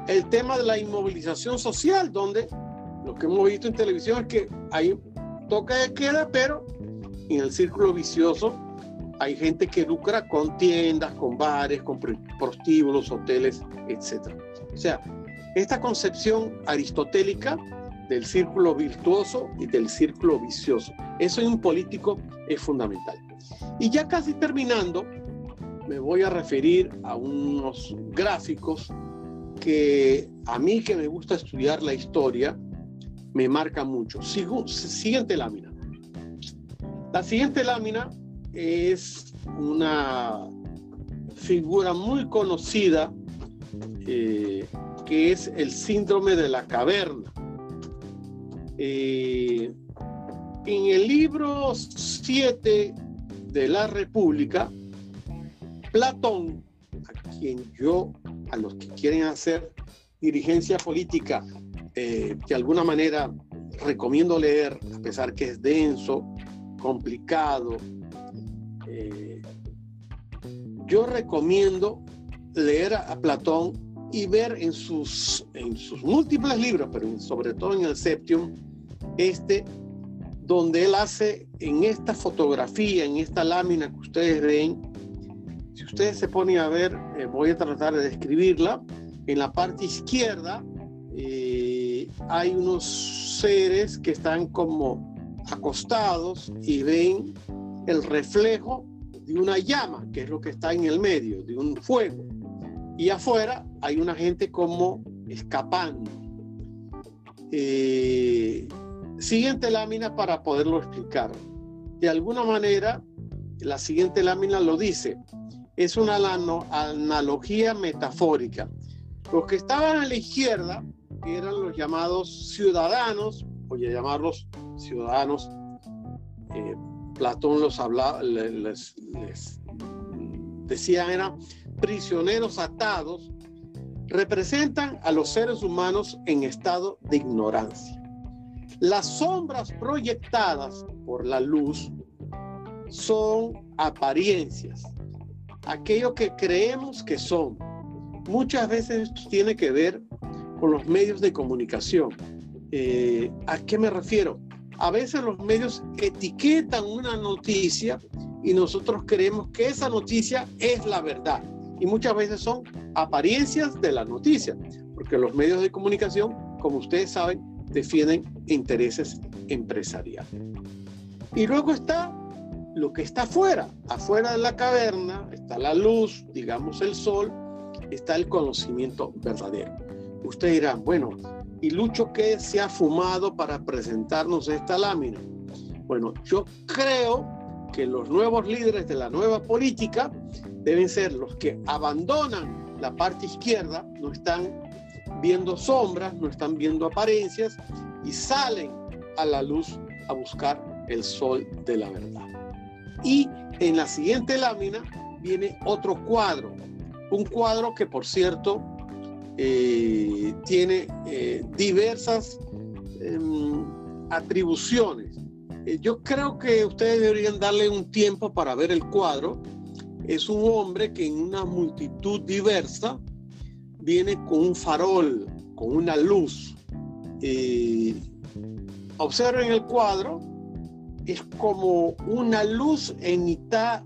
El tema de la inmovilización social, donde lo que hemos visto en televisión es que hay toca de queda, pero en el círculo vicioso hay gente que lucra con tiendas, con bares, con prostíbulos, hoteles, etc. O sea, esta concepción aristotélica del círculo virtuoso y del círculo vicioso, eso en un político es fundamental. Y ya casi terminando, me voy a referir a unos gráficos que a mí que me gusta estudiar la historia, me marca mucho. Sigo, siguiente lámina. La siguiente lámina es una figura muy conocida eh, que es el síndrome de la caverna. Eh, en el libro 7 de la República, Platón, a quien yo, a los que quieren hacer dirigencia política, eh, de alguna manera recomiendo leer, a pesar que es denso, complicado, eh, yo recomiendo leer a, Platón y ver en sus, en sus múltiples libros, pero sobre todo en el Septium, este, donde él hace en esta fotografía, en esta lámina que ustedes ven, si ustedes se ponen a ver, eh, voy a tratar de describirla, en la parte izquierda eh, hay unos seres que están como acostados y ven el reflejo de una llama, que es lo que está en el medio, de un fuego. Y afuera hay una gente como escapando. Eh, siguiente lámina para poderlo explicar. De alguna manera, la siguiente lámina lo dice. Es una analogía metafórica. Los que estaban a la izquierda eran los llamados ciudadanos, voy a llamarlos ciudadanos. Eh, Platón los hablaba, les, les decía, eran prisioneros atados, representan a los seres humanos en estado de ignorancia. Las sombras proyectadas por la luz son apariencias, aquello que creemos que son. Muchas veces tiene que ver con los medios de comunicación. Eh, ¿A qué me refiero? A veces los medios etiquetan una noticia y nosotros creemos que esa noticia es la verdad. Y muchas veces son apariencias de la noticia, porque los medios de comunicación, como ustedes saben, defienden intereses empresariales. Y luego está lo que está afuera. Afuera de la caverna está la luz, digamos el sol, está el conocimiento verdadero. Ustedes dirán, bueno, ¿y Lucho qué se ha fumado para presentarnos esta lámina? Bueno, yo creo que los nuevos líderes de la nueva política deben ser los que abandonan la parte izquierda, no están viendo sombras, no están viendo apariencias y salen a la luz a buscar el sol de la verdad. Y en la siguiente lámina viene otro cuadro, un cuadro que por cierto eh, tiene eh, diversas em, atribuciones. Eh, yo creo que ustedes deberían darle un tiempo para ver el cuadro. Es un hombre que en una multitud diversa viene con un farol, con una luz. Eh, observen el cuadro, es como una luz en mitad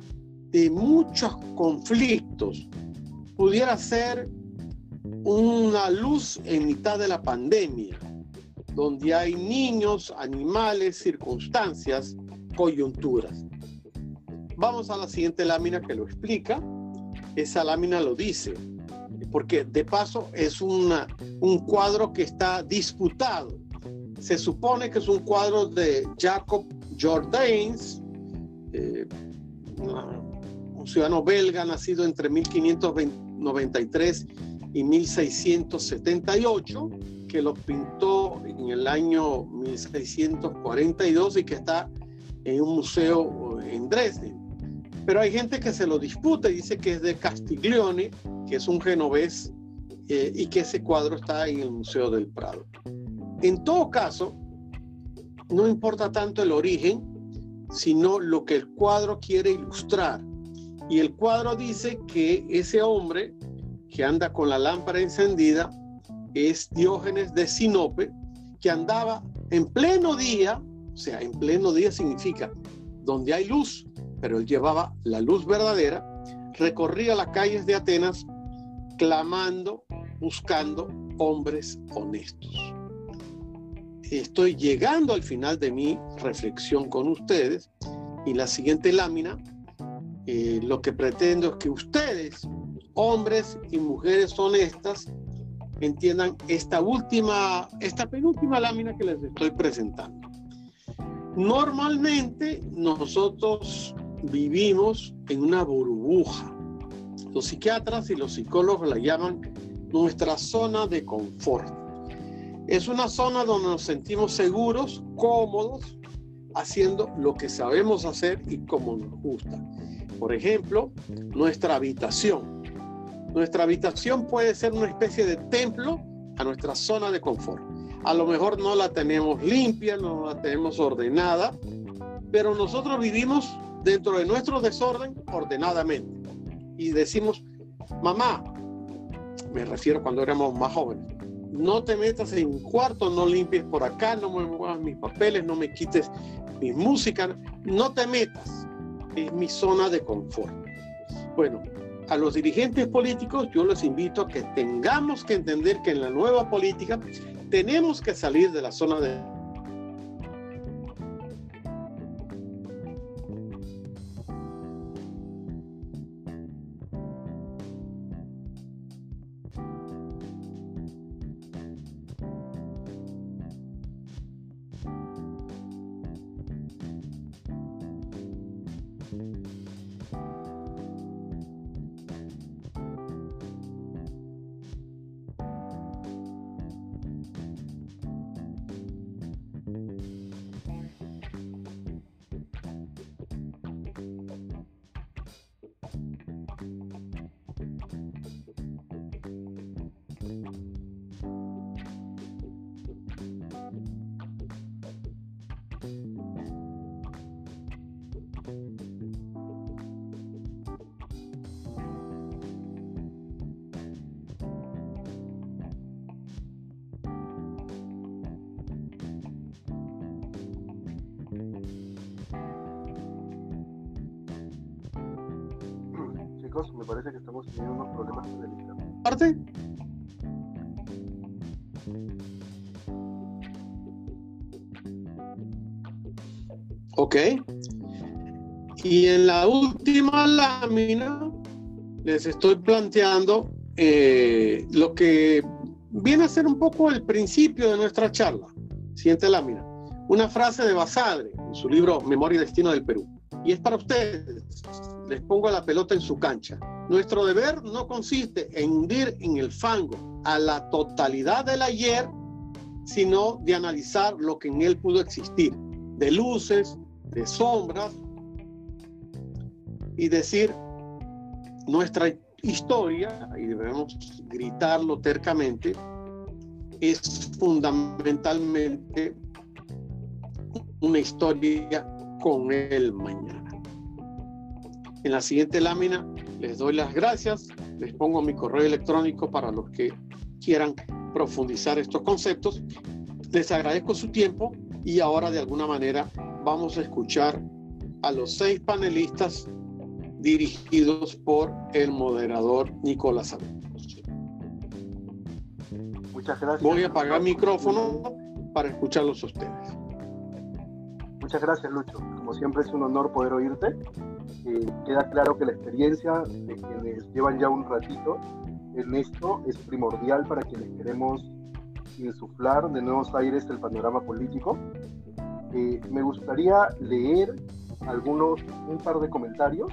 de muchos conflictos. Pudiera ser una luz en mitad de la pandemia, donde hay niños, animales, circunstancias, coyunturas. Vamos a la siguiente lámina que lo explica. Esa lámina lo dice porque de paso es una, un cuadro que está disputado. Se supone que es un cuadro de Jacob Jordaens, eh, un ciudadano belga nacido entre 1593 y 1678, que lo pintó en el año 1642 y que está en un museo en Dresden. Pero hay gente que se lo disputa y dice que es de Castiglione que es un genovés eh, y que ese cuadro está en el Museo del Prado. En todo caso, no importa tanto el origen, sino lo que el cuadro quiere ilustrar. Y el cuadro dice que ese hombre que anda con la lámpara encendida es Diógenes de Sinope, que andaba en pleno día, o sea, en pleno día significa donde hay luz, pero él llevaba la luz verdadera, recorría las calles de Atenas clamando, buscando hombres honestos. Estoy llegando al final de mi reflexión con ustedes y la siguiente lámina eh, lo que pretendo es que ustedes, hombres y mujeres honestas, entiendan esta última, esta penúltima lámina que les estoy presentando. Normalmente nosotros vivimos en una burbuja. Los psiquiatras y los psicólogos la llaman nuestra zona de confort. Es una zona donde nos sentimos seguros, cómodos, haciendo lo que sabemos hacer y como nos gusta. Por ejemplo, nuestra habitación. Nuestra habitación puede ser una especie de templo a nuestra zona de confort. A lo mejor no la tenemos limpia, no la tenemos ordenada, pero nosotros vivimos dentro de nuestro desorden ordenadamente. Y decimos, mamá, me refiero cuando éramos más jóvenes, no te metas en mi cuarto, no limpies por acá, no me muevas mis papeles, no me quites mi música, no te metas. Es mi zona de confort. Bueno, a los dirigentes políticos yo les invito a que tengamos que entender que en la nueva política tenemos que salir de la zona de Y en la última lámina les estoy planteando eh, lo que viene a ser un poco el principio de nuestra charla. Siguiente lámina. Una frase de Basadre en su libro Memoria y Destino del Perú. Y es para ustedes les pongo la pelota en su cancha. Nuestro deber no consiste en hundir en el fango a la totalidad del ayer, sino de analizar lo que en él pudo existir, de luces, de sombras, y decir nuestra historia, y debemos gritarlo tercamente, es fundamentalmente una historia con el mañana. En la siguiente lámina les doy las gracias, les pongo mi correo electrónico para los que quieran profundizar estos conceptos. Les agradezco su tiempo y ahora de alguna manera vamos a escuchar a los seis panelistas dirigidos por el moderador Nicolás Muchas gracias. Voy a apagar el micrófono para escucharlos a ustedes. Muchas gracias, Lucho. Como siempre es un honor poder oírte queda claro que la experiencia de quienes llevan ya un ratito en esto es primordial para quienes queremos insuflar de nuevos aires el panorama político. Eh, me gustaría leer algunos, un par de comentarios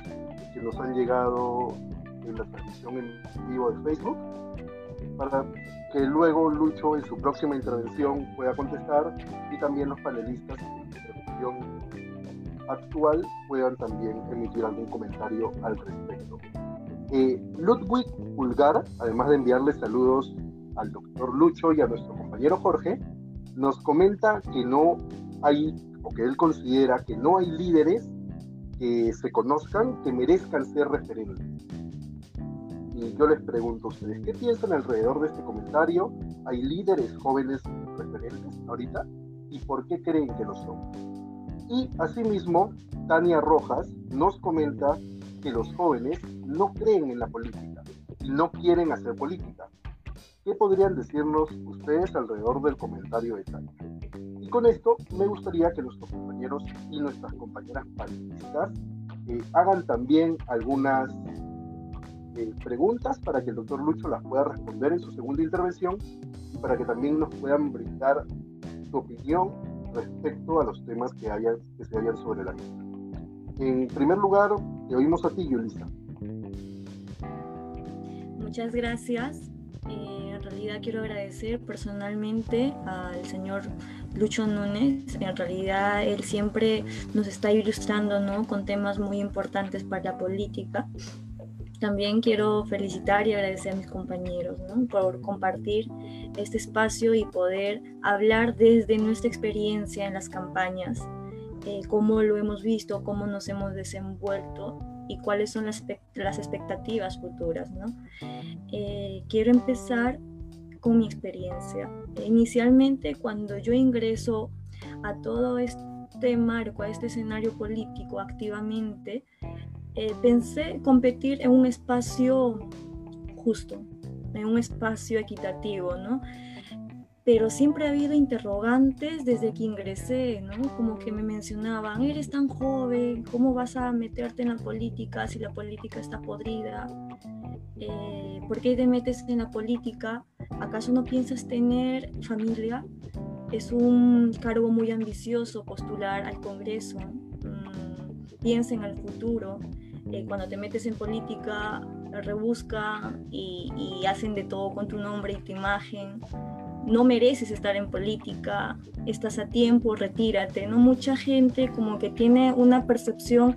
que nos han llegado en la transmisión en vivo de Facebook, para que luego Lucho en su próxima intervención pueda contestar y también los panelistas en su intervención actual puedan también emitir algún comentario al respecto. Eh, Ludwig Pulgar, además de enviarle saludos al doctor Lucho y a nuestro compañero Jorge, nos comenta que no hay, o que él considera que no hay líderes que se conozcan que merezcan ser referentes. Y yo les pregunto a ustedes, ¿qué piensan alrededor de este comentario? ¿Hay líderes jóvenes referentes ahorita? ¿Y por qué creen que lo son? Y asimismo, Tania Rojas nos comenta que los jóvenes no creen en la política y no quieren hacer política. ¿Qué podrían decirnos ustedes alrededor del comentario de Tania? Con esto me gustaría que nuestros compañeros y nuestras compañeras panelistas eh, hagan también algunas eh, preguntas para que el doctor Lucho las pueda responder en su segunda intervención y para que también nos puedan brindar su opinión respecto a los temas que se hayan sobre la mesa. En primer lugar, te oímos a ti, Yulisa. Muchas gracias. Eh, en realidad quiero agradecer personalmente al señor Lucho Núñez. En realidad él siempre nos está ilustrando ¿no? con temas muy importantes para la política. También quiero felicitar y agradecer a mis compañeros ¿no? por compartir este espacio y poder hablar desde nuestra experiencia en las campañas, eh, cómo lo hemos visto, cómo nos hemos desenvuelto y cuáles son las, expectativas futuras. ¿no? Eh, quiero empezar con mi experiencia. Inicialmente, cuando yo ingreso a todo este marco, a este escenario político activamente, eh, pensé competir en un espacio justo, en un espacio equitativo, ¿no? Pero siempre ha habido interrogantes desde que ingresé, ¿no? Como que me mencionaban, eres tan joven, ¿cómo vas a meterte en la política si la política está podrida? Eh, ¿Por qué te metes en la política? ¿Acaso no piensas tener familia? Es un cargo muy ambicioso postular al Congreso. Mm, piensa en el futuro. Eh, cuando te metes en política, rebusca y, y hacen de todo con tu nombre y tu imagen no mereces estar en política, estás a tiempo, retírate. No mucha gente como que tiene una percepción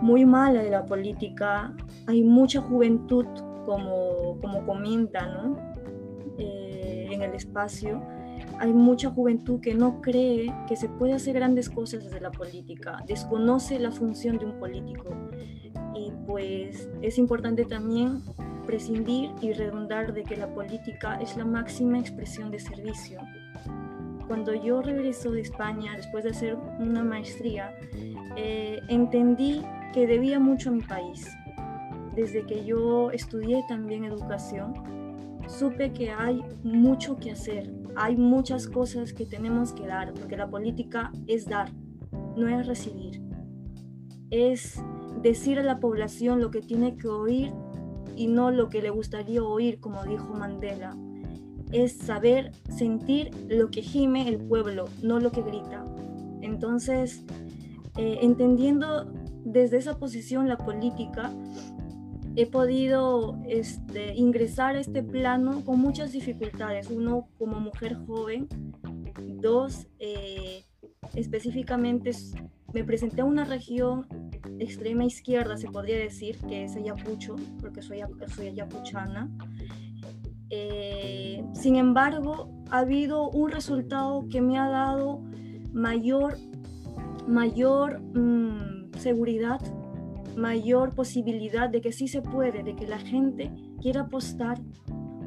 muy mala de la política. Hay mucha juventud, como, como comenta ¿no? Eh, en el espacio. Hay mucha juventud que no cree que se puede hacer grandes cosas desde la política, desconoce la función de un político. Y pues es importante también prescindir y redundar de que la política es la máxima expresión de servicio. Cuando yo regreso de España después de hacer una maestría, eh, entendí que debía mucho a mi país. Desde que yo estudié también educación, supe que hay mucho que hacer, hay muchas cosas que tenemos que dar, porque la política es dar, no es recibir. Es decir a la población lo que tiene que oír y no lo que le gustaría oír, como dijo Mandela. Es saber sentir lo que gime el pueblo, no lo que grita. Entonces, eh, entendiendo desde esa posición la política, he podido este, ingresar a este plano con muchas dificultades. Uno, como mujer joven. Dos, eh, específicamente me presenté a una región extrema izquierda, se podría decir, que es Ayacucho, porque soy, soy ayacuchana. Eh, sin embargo, ha habido un resultado que me ha dado mayor, mayor mm, seguridad, mayor posibilidad de que sí se puede, de que la gente quiera apostar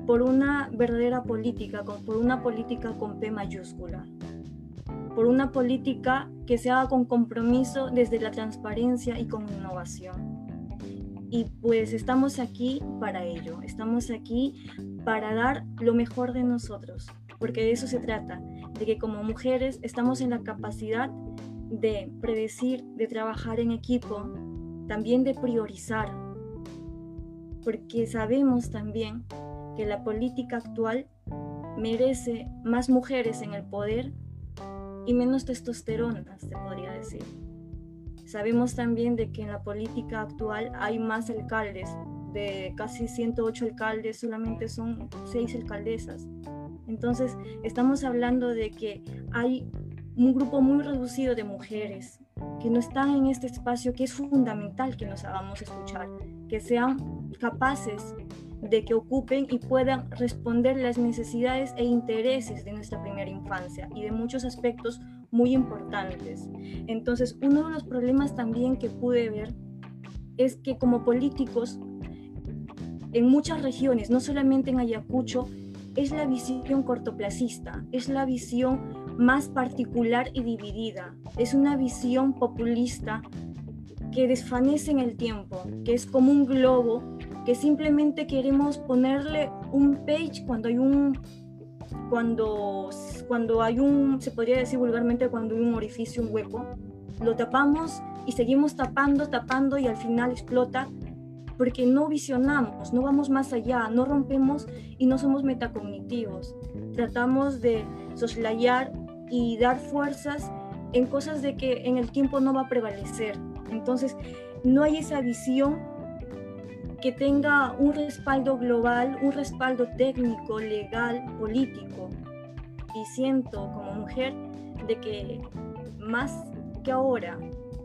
por una verdadera política, por una política con P mayúscula por una política que se haga con compromiso desde la transparencia y con innovación. Y pues estamos aquí para ello, estamos aquí para dar lo mejor de nosotros, porque de eso se trata, de que como mujeres estamos en la capacidad de predecir, de trabajar en equipo, también de priorizar, porque sabemos también que la política actual merece más mujeres en el poder y menos testosterona, se podría decir. Sabemos también de que en la política actual hay más alcaldes, de casi 108 alcaldes, solamente son 6 alcaldesas. Entonces, estamos hablando de que hay un grupo muy reducido de mujeres que no están en este espacio que es fundamental que nos hagamos escuchar, que sean capaces de que ocupen y puedan responder las necesidades e intereses de nuestra primera infancia y de muchos aspectos muy importantes. Entonces, uno de los problemas también que pude ver es que como políticos, en muchas regiones, no solamente en Ayacucho, es la visión cortoplacista, es la visión más particular y dividida, es una visión populista que desfanece en el tiempo, que es como un globo que simplemente queremos ponerle un page cuando hay un cuando cuando hay un se podría decir vulgarmente cuando hay un orificio un hueco lo tapamos y seguimos tapando, tapando y al final explota porque no visionamos, no vamos más allá, no rompemos y no somos metacognitivos. Tratamos de soslayar y dar fuerzas en cosas de que en el tiempo no va a prevalecer. Entonces, no hay esa visión que tenga un respaldo global, un respaldo técnico, legal, político. Y siento como mujer de que más que ahora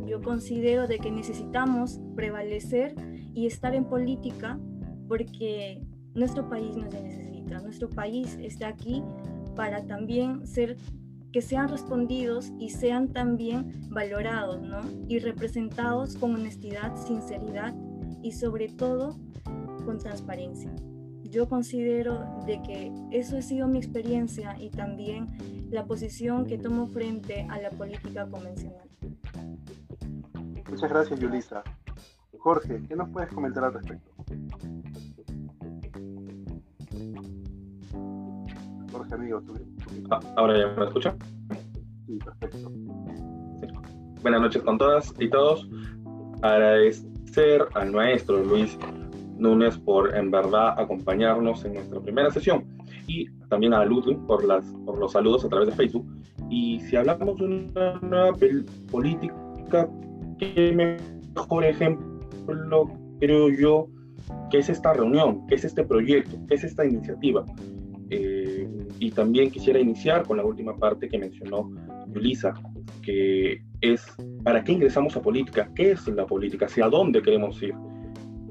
yo considero de que necesitamos prevalecer y estar en política porque nuestro país nos necesita, nuestro país está aquí para también ser que sean respondidos y sean también valorados ¿no? y representados con honestidad, sinceridad y sobre todo con transparencia. Yo considero de que eso ha sido mi experiencia y también la posición que tomo frente a la política convencional. Muchas gracias, Yulisa. Jorge, ¿qué nos puedes comentar al respecto? Jorge, amigo, tú. Ah, ahora ya me escucha. Sí, perfecto. Buenas noches con todas y todos. Agradecer al maestro Luis Núñez por en verdad acompañarnos en nuestra primera sesión y también a Ludwig por, las, por los saludos a través de Facebook. Y si hablamos de una nueva política, ¿qué mejor ejemplo creo yo, que es esta reunión, que es este proyecto, que es esta iniciativa. Eh, y también quisiera iniciar con la última parte que mencionó Yulisa, que es ¿para qué ingresamos a política? ¿Qué es la política? ¿Hacia dónde queremos ir?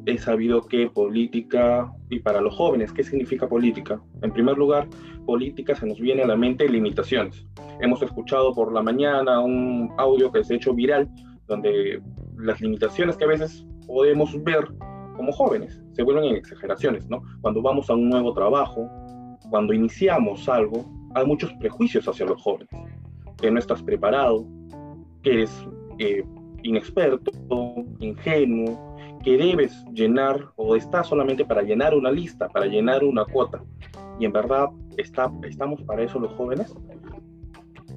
He sabido que política, y para los jóvenes, ¿qué significa política? En primer lugar, política se nos viene a la mente limitaciones. Hemos escuchado por la mañana un audio que se ha hecho viral, donde las limitaciones que a veces podemos ver como jóvenes, se vuelven en exageraciones, ¿no? Cuando vamos a un nuevo trabajo, cuando iniciamos algo, hay muchos prejuicios hacia los jóvenes, que no estás preparado, que eres eh, inexperto, ingenuo, que debes llenar o estás solamente para llenar una lista, para llenar una cuota. Y en verdad, está, ¿estamos para eso los jóvenes?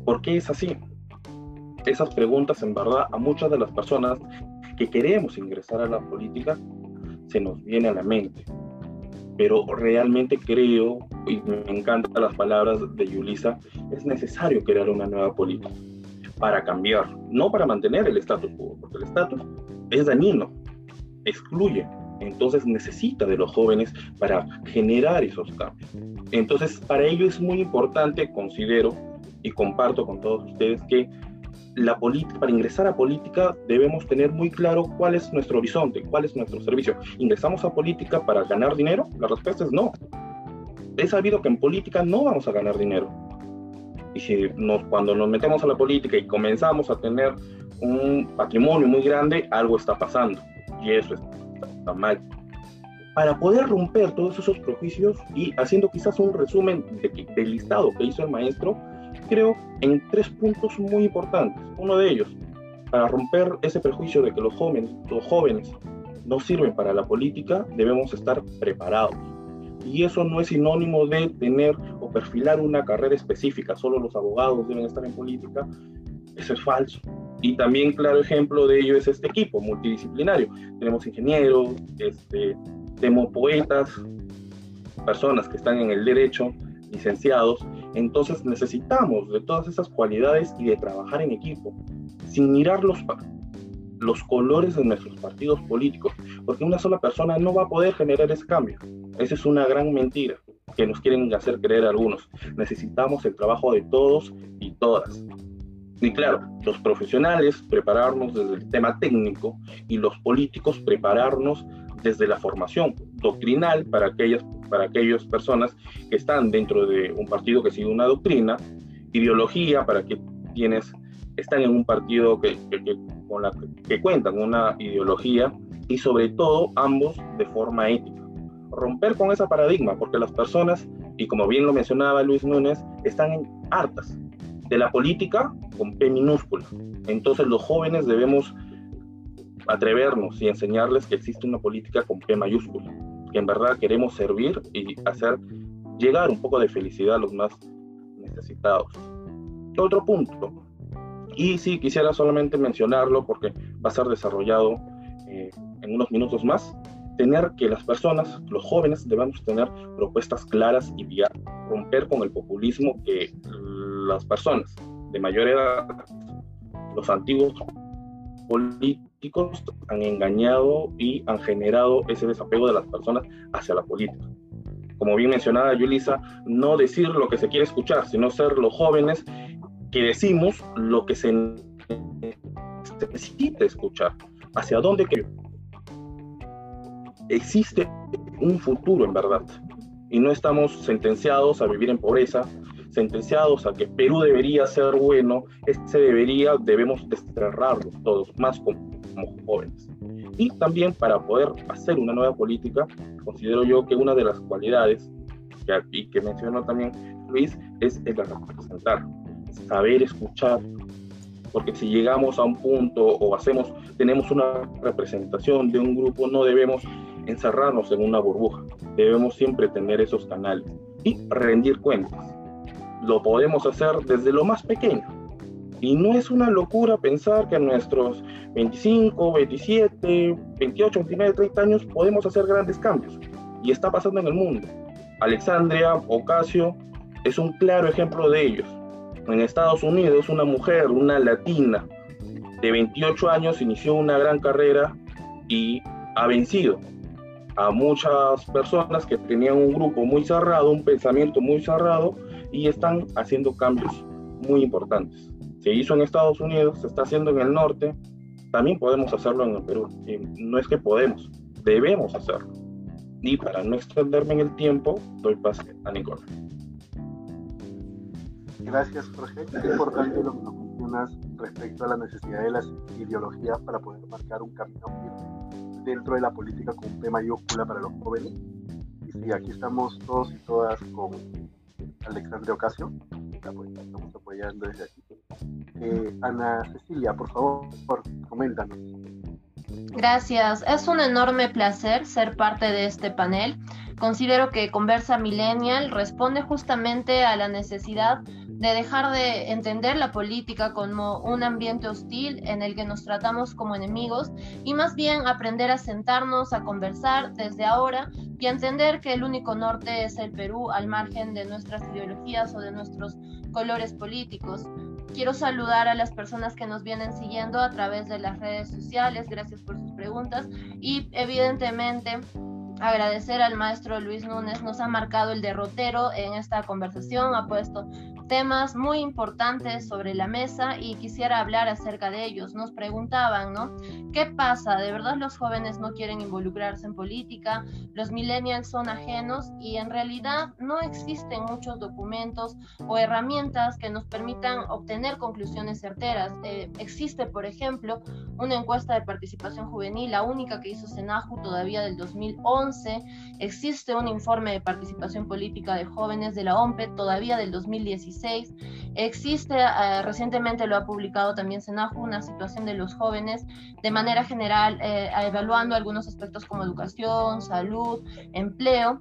¿Por qué es así? Esas preguntas en verdad a muchas de las personas que queremos ingresar a la política se nos viene a la mente. Pero realmente creo, y me encantan las palabras de Yulisa, es necesario crear una nueva política para cambiar, no para mantener el status quo, porque el status es dañino, excluye, entonces necesita de los jóvenes para generar esos cambios. Entonces, para ello es muy importante, considero y comparto con todos ustedes que la para ingresar a política debemos tener muy claro cuál es nuestro horizonte, cuál es nuestro servicio. ¿Ingresamos a política para ganar dinero? La respuesta es no. He sabido que en política no vamos a ganar dinero. Y si nos, cuando nos metemos a la política y comenzamos a tener un patrimonio muy grande, algo está pasando. Y eso está, mal. Para poder romper todos esos prejuicios y haciendo quizás un resumen del listado que hizo el maestro, creo en tres puntos muy importantes. Uno de ellos, para romper ese prejuicio de que los jóvenes, los jóvenes no sirven para la política, debemos estar preparados. Y eso no es sinónimo de tener o perfilar una carrera específica, solo los abogados deben estar en política. Eso es falso. Y también claro ejemplo de ello es este equipo multidisciplinario. Tenemos ingenieros, este, tenemos poetas, personas que están en el derecho, licenciados, entonces necesitamos de todas esas cualidades y de trabajar en equipo, sin mirar los, los colores de nuestros partidos políticos, porque una sola persona no va a poder generar ese cambio. Esa es una gran mentira que nos quieren hacer creer algunos. Necesitamos el trabajo de todos y todas. Y claro, los profesionales prepararnos desde el tema técnico y los políticos prepararnos desde la formación doctrinal para aquellas para aquellas personas que están dentro de un partido que sigue una doctrina, ideología para que quienes están en un partido que, con que cuentan una ideología y sobre todo ambos de forma ética. Romper con ese paradigma, porque las personas, y como bien lo mencionaba Luis Núñez, están hartas de la política con P minúscula. Entonces los jóvenes debemos atrevernos y enseñarles que existe una política con P mayúscula que en verdad queremos servir y hacer llegar un poco de felicidad a los más necesitados. Otro punto, Y sí, quisiera solamente mencionarlo porque va a ser desarrollado eh, en unos minutos más, tener que las personas, los jóvenes, debemos tener propuestas claras y romper con el populismo que las personas de mayor edad, los antiguos políticos han engañado y han generado ese desapego de las personas hacia la política. Como bien mencionaba Yulisa, no decir lo que se quiere escuchar, sino ser los jóvenes que decimos lo que se necesita escuchar. ¿Hacia dónde? Existe un futuro en verdad y no estamos sentenciados a vivir en pobreza, sentenciados a que Perú debería ser bueno, ese debería, debemos desterrarlo todos, más como, jóvenes. Y también para poder hacer una nueva política, considero yo que una de las cualidades que aquí que mencionó también Luis es el representar, saber escuchar, porque si llegamos a un punto o hacemos, tenemos una representación de un grupo, no debemos encerrarnos en una burbuja, debemos siempre tener esos canales y rendir cuentas lo podemos hacer desde lo más pequeño. Y no es una locura pensar que a nuestros 25, 27, 28, 29, 30 años podemos hacer grandes cambios. Y está pasando en el mundo. Alexandria Ocasio es un claro ejemplo de ellos. En Estados Unidos, una mujer, una latina de 28 años, inició una gran carrera y ha vencido a muchas personas que tenían un grupo muy cerrado, un pensamiento muy cerrado, y están haciendo cambios muy importantes. Se hizo en Estados Unidos, se está haciendo en el norte, también podemos hacerlo en el Perú. Y no es que podemos, debemos hacerlo. Y para no extenderme en el tiempo, doy paso a Nicolás. Gracias, Jorge. Es importante lo que nos mencionas respecto a la necesidad de las ideologías para poder marcar un camino dentro de la política con P mayúscula para los jóvenes. Y sí, aquí estamos todos y todas con Alexandre Ocasio, estamos apoyando desde aquí. Eh, Ana Cecilia, por favor, coméntanos. Gracias, es un enorme placer ser parte de este panel. Considero que Conversa Millennial responde justamente a la necesidad de dejar de entender la política como un ambiente hostil en el que nos tratamos como enemigos y más bien aprender a sentarnos, a conversar desde ahora y a entender que el único norte es el Perú al margen de nuestras ideologías o de nuestros colores políticos. Quiero saludar a las personas que nos vienen siguiendo a través de las redes sociales, gracias por sus preguntas. Y evidentemente agradecer al maestro Luis Núñez, nos ha marcado el derrotero en esta conversación, ha puesto temas muy importantes sobre la mesa y quisiera hablar acerca de ellos. Nos preguntaban, ¿no? ¿Qué pasa? ¿De verdad los jóvenes no quieren involucrarse en política? ¿Los millennials son ajenos? Y en realidad no existen muchos documentos o herramientas que nos permitan obtener conclusiones certeras. Eh, existe, por ejemplo, una encuesta de participación juvenil, la única que hizo Senaju todavía del 2011. Existe un informe de participación política de jóvenes de la OMPE todavía del 2016 Existe, eh, recientemente lo ha publicado también Senaju, una situación de los jóvenes de manera general, eh, evaluando algunos aspectos como educación, salud, empleo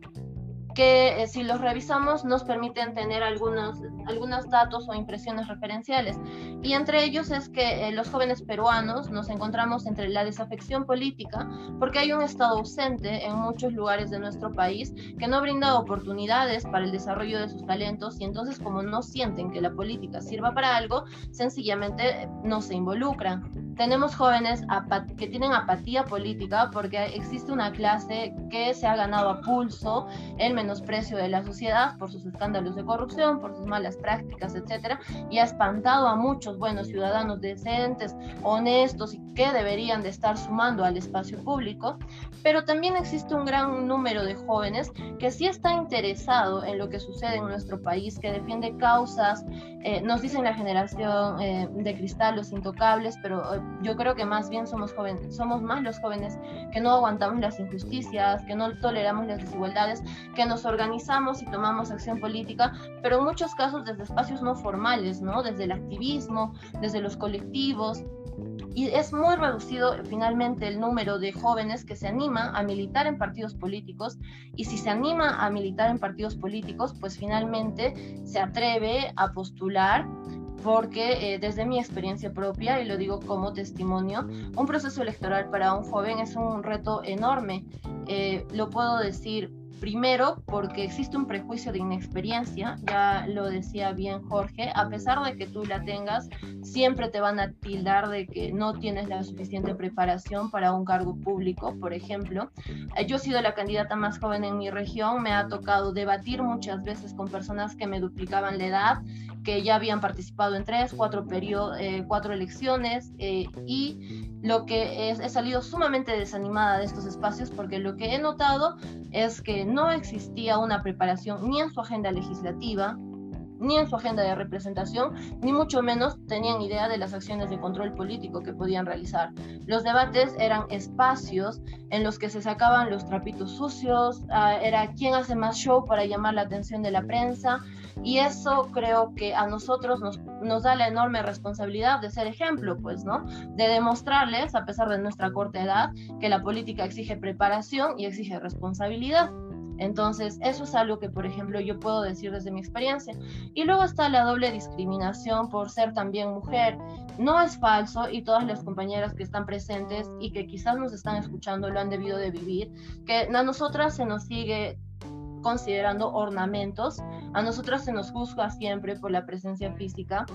que eh, si los revisamos nos permiten tener algunos, algunos datos o impresiones referenciales. Y entre ellos es que eh, los jóvenes peruanos nos encontramos entre la desafección política, porque hay un Estado ausente en muchos lugares de nuestro país que no brinda oportunidades para el desarrollo de sus talentos y entonces como no sienten que la política sirva para algo, sencillamente eh, no se involucran tenemos jóvenes que tienen apatía política porque existe una clase que se ha ganado a pulso el menosprecio de la sociedad por sus escándalos de corrupción, por sus malas prácticas, etcétera, y ha espantado a muchos buenos ciudadanos decentes, honestos y que deberían de estar sumando al espacio público, pero también existe un gran número de jóvenes que sí está interesado en lo que sucede en nuestro país, que defiende causas, eh, nos dicen la generación eh, de cristal, los intocables, pero eh, yo creo que más bien somos jóvenes, somos más los jóvenes que no aguantamos las injusticias, que no toleramos las desigualdades, que nos organizamos y tomamos acción política, pero en muchos casos desde espacios no formales, ¿no? Desde el activismo, desde los colectivos, y es muy reducido finalmente el número de jóvenes que se anima a militar en partidos políticos y si se anima a militar en partidos políticos, pues finalmente se atreve a postular porque eh, desde mi experiencia propia, y lo digo como testimonio, un proceso electoral para un joven es un reto enorme. Eh, lo puedo decir Primero, porque existe un prejuicio de inexperiencia, ya lo decía bien Jorge, a pesar de que tú la tengas, siempre te van a tildar de que no tienes la suficiente preparación para un cargo público, por ejemplo. Eh, yo he sido la candidata más joven en mi región, me ha tocado debatir muchas veces con personas que me duplicaban la edad, que ya habían participado en tres, cuatro, eh, cuatro elecciones eh, y lo que he salido sumamente desanimada de estos espacios porque lo que he notado es que no existía una preparación ni en su agenda legislativa, ni en su agenda de representación, ni mucho menos tenían idea de las acciones de control político que podían realizar. Los debates eran espacios en los que se sacaban los trapitos sucios, ah, era quién hace más show para llamar la atención de la prensa, y eso creo que a nosotros nos, nos da la enorme responsabilidad de ser ejemplo, pues, ¿no? De demostrarles, a pesar de nuestra corta edad, que la política exige preparación y exige responsabilidad. Entonces, eso es algo que, por ejemplo, yo puedo decir desde mi experiencia. Y luego está la doble discriminación por ser también mujer. No es falso y todas las compañeras que están presentes y que quizás nos están escuchando lo han debido de vivir, que a nosotras se nos sigue considerando ornamentos, a nosotras se nos juzga siempre por la presencia física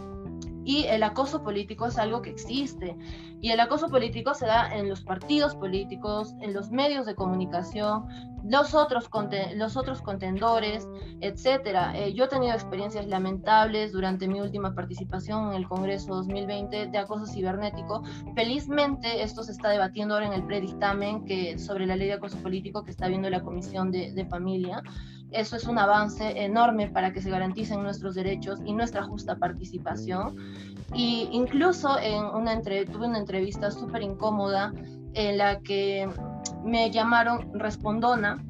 y el acoso político es algo que existe. Y el acoso político se da en los partidos políticos, en los medios de comunicación, los otros, los otros contendores, etc. Eh, yo he tenido experiencias lamentables durante mi última participación en el Congreso 2020 de acoso cibernético. Felizmente esto se está debatiendo ahora en el predictamen que, sobre la ley de acoso político que está viendo la Comisión de, de Familia. Eso es un avance enorme para que se garanticen nuestros derechos y nuestra justa participación. Y incluso en una entre, tuve una entrevista súper incómoda en la que me llamaron respondona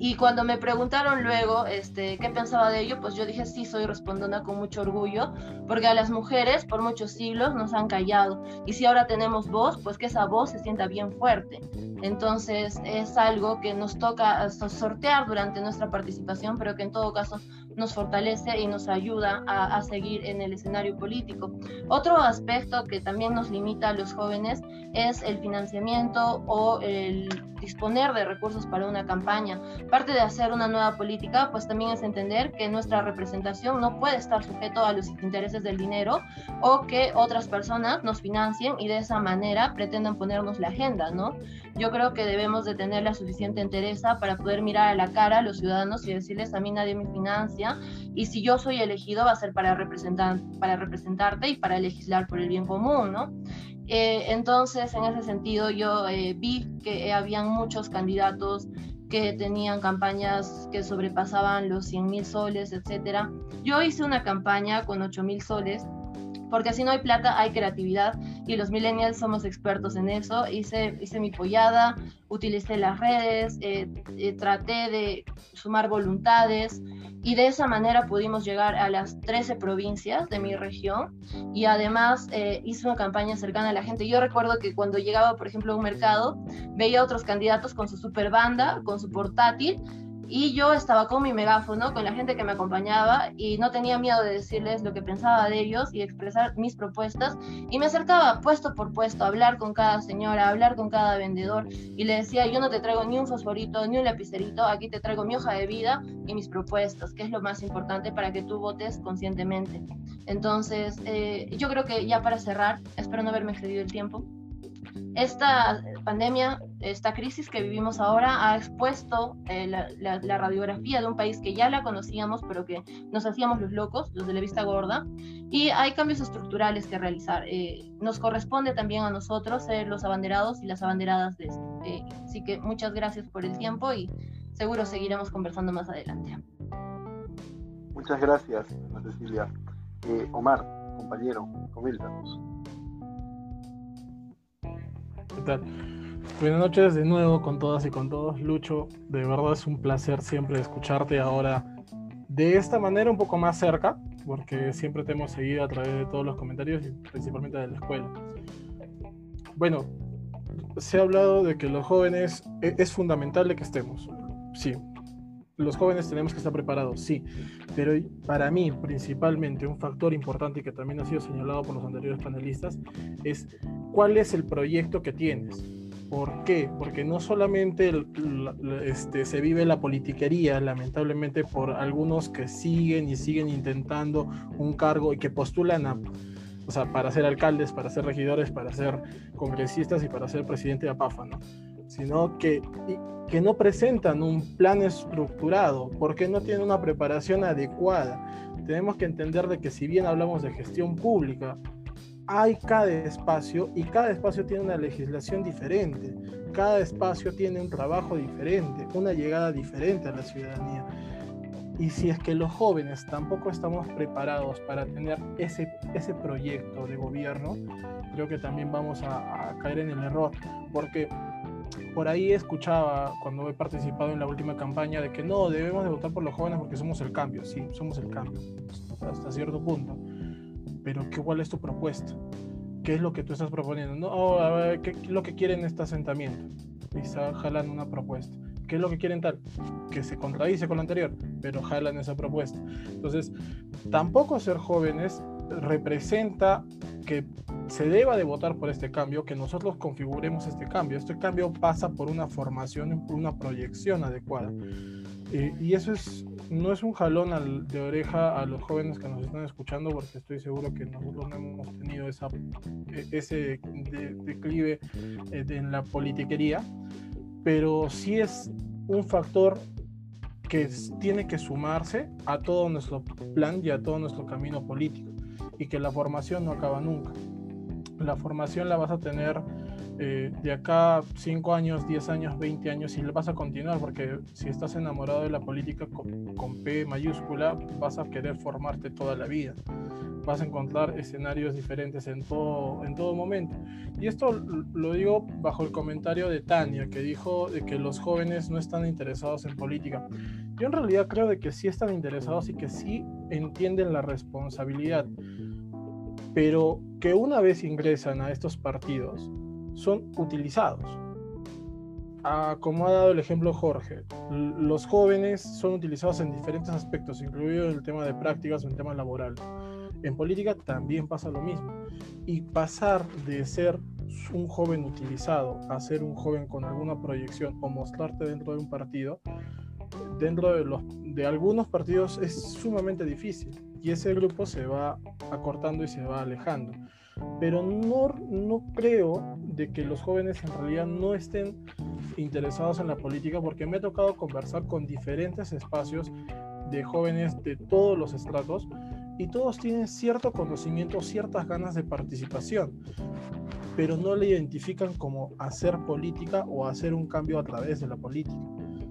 y cuando me preguntaron luego este, qué pensaba de ello, pues yo dije, sí, soy respondona con mucho orgullo, porque a las mujeres por muchos siglos nos han callado. Y si ahora tenemos voz, pues que esa voz se sienta bien fuerte. Entonces es algo que nos toca sortear durante nuestra participación, pero que en todo caso nos fortalece y nos ayuda a, seguir en el escenario político. Otro aspecto que también nos limita a los jóvenes es el financiamiento o el disponer de recursos para una campaña. Parte de hacer una nueva política, pues también es entender que nuestra representación no puede estar sujeto a los intereses del dinero o que otras personas nos financien y de esa manera pretendan ponernos la agenda, ¿no? Yo creo que debemos de tener la suficiente entereza para poder mirar a la cara a los ciudadanos y decirles a mí nadie me financia y si yo soy elegido va a ser para, representar, para representarte y para legislar por el bien común, ¿no? Eh, entonces, en ese sentido, yo eh, vi que habían muchos candidatos que tenían campañas que sobrepasaban los 100 mil soles, etc. Yo hice una campaña con 8 mil soles, porque si no hay plata, hay creatividad, y los millennials somos expertos en eso. Hice, hice mi pollada, utilicé las redes, eh, traté de sumar voluntades, y de esa manera pudimos llegar a las 13 provincias de mi región y además eh, hice una campaña cercana a la gente. Yo recuerdo que cuando llegaba, por ejemplo, a un mercado, veía a otros candidatos con su super banda, con su portátil y yo estaba con mi megáfono, con la gente que me acompañaba y no tenía miedo de decirles lo que pensaba de ellos y expresar mis propuestas. Y me acercaba puesto por puesto a hablar con cada señora, a hablar con cada vendedor y le decía, yo no te traigo ni un fosforito, ni un lapicerito, aquí te traigo mi hoja de vida y mis propuestas, que es lo más importante para que tú votes conscientemente. Entonces, eh, yo creo que ya para cerrar, espero no haberme excedido el tiempo, esta pandemia, esta crisis que vivimos ahora ha expuesto eh, la, radiografía de un país que ya la conocíamos, pero que nos hacíamos los locos, los de la vista gorda, y hay cambios estructurales que realizar. Eh, nos corresponde también a nosotros ser los abanderados y las abanderadas de esto. Eh, así que muchas gracias por el tiempo y seguro seguiremos conversando más adelante. Muchas gracias, Cecilia. Omar, compañero, coméntanos. Buenas noches de nuevo con todas y con todos. Lucho, de verdad es un placer siempre escucharte ahora de esta manera un poco más cerca, porque siempre te hemos seguido a través de todos los comentarios y principalmente de la escuela. Bueno, se ha hablado de que los jóvenes e-, es fundamental que estemos. Sí, los jóvenes tenemos que estar preparados, sí, pero para mí principalmente un factor importante que también ha sido señalado por los anteriores panelistas es cuál es el proyecto que tienes. ¿Por qué? Porque no solamente este, se vive la politiquería, lamentablemente, por algunos que siguen y siguen intentando un cargo y que postulan a, o sea, para ser alcaldes, para ser regidores, para ser congresistas y para ser presidente de APAFA, ¿no? Sino que que no presentan un plan estructurado, porque no tienen una preparación adecuada. Tenemos que entender de que si bien hablamos de gestión pública, hay cada espacio y cada espacio tiene una legislación diferente, cada espacio tiene un trabajo diferente, una llegada diferente a la ciudadanía. Y si es que los jóvenes tampoco estamos preparados para tener ese, ese proyecto de gobierno, creo que también vamos a, a caer en el error, porque por ahí escuchaba cuando he participado en la última campaña de que no, debemos de votar por los jóvenes porque somos el cambio. Sí, somos el cambio, hasta cierto punto. Pero ¿qué, ¿cuál es tu propuesta? ¿Qué es lo que tú estás proponiendo? No, oh, a ver, ¿qué es lo que quieren este asentamiento? Y jalan una propuesta. ¿Qué es lo que quieren tal? Que se contradice con lo anterior, pero jalan esa propuesta. Entonces, tampoco ser jóvenes representa que se deba de votar por este cambio, que nosotros configuremos este cambio. Este cambio pasa por una formación, por una proyección adecuada. Eh, y eso es, no es un jalón de oreja a los jóvenes que nos están escuchando, porque estoy seguro que nosotros no hemos tenido esa, e, ese declive eh, en la politiquería, pero sí es un factor que tiene que sumarse a todo nuestro plan y a todo nuestro camino político y que la formación no acaba nunca. La formación la vas a tener eh, de acá 5 años, 10 años, 20 años y vas a continuar porque si estás enamorado de la política con, con, P mayúscula vas a querer formarte toda la vida. Vas a encontrar escenarios diferentes en todo, en todo momento. Y esto lo digo bajo el comentario de Tania, que dijo de que los jóvenes no están interesados en política. Yo en realidad creo de que sí están interesados y que sí entienden la responsabilidad pero que una vez ingresan a estos partidos son utilizados. Ah, como ha dado el ejemplo Jorge, los jóvenes son utilizados en diferentes aspectos, incluido el tema de prácticas o el tema laboral. En política también pasa lo mismo. Y pasar de ser un joven utilizado a ser un joven con alguna proyección o mostrarte dentro de un partido, dentro de, algunos partidos es sumamente difícil y ese grupo se va acortando y se va alejando. Pero no, no creo de que los jóvenes en realidad no estén interesados en la política porque me ha tocado conversar con diferentes espacios de jóvenes de todos los estratos y todos tienen cierto conocimiento, ciertas ganas de participación, pero no le identifican como hacer política o hacer un cambio a través de la política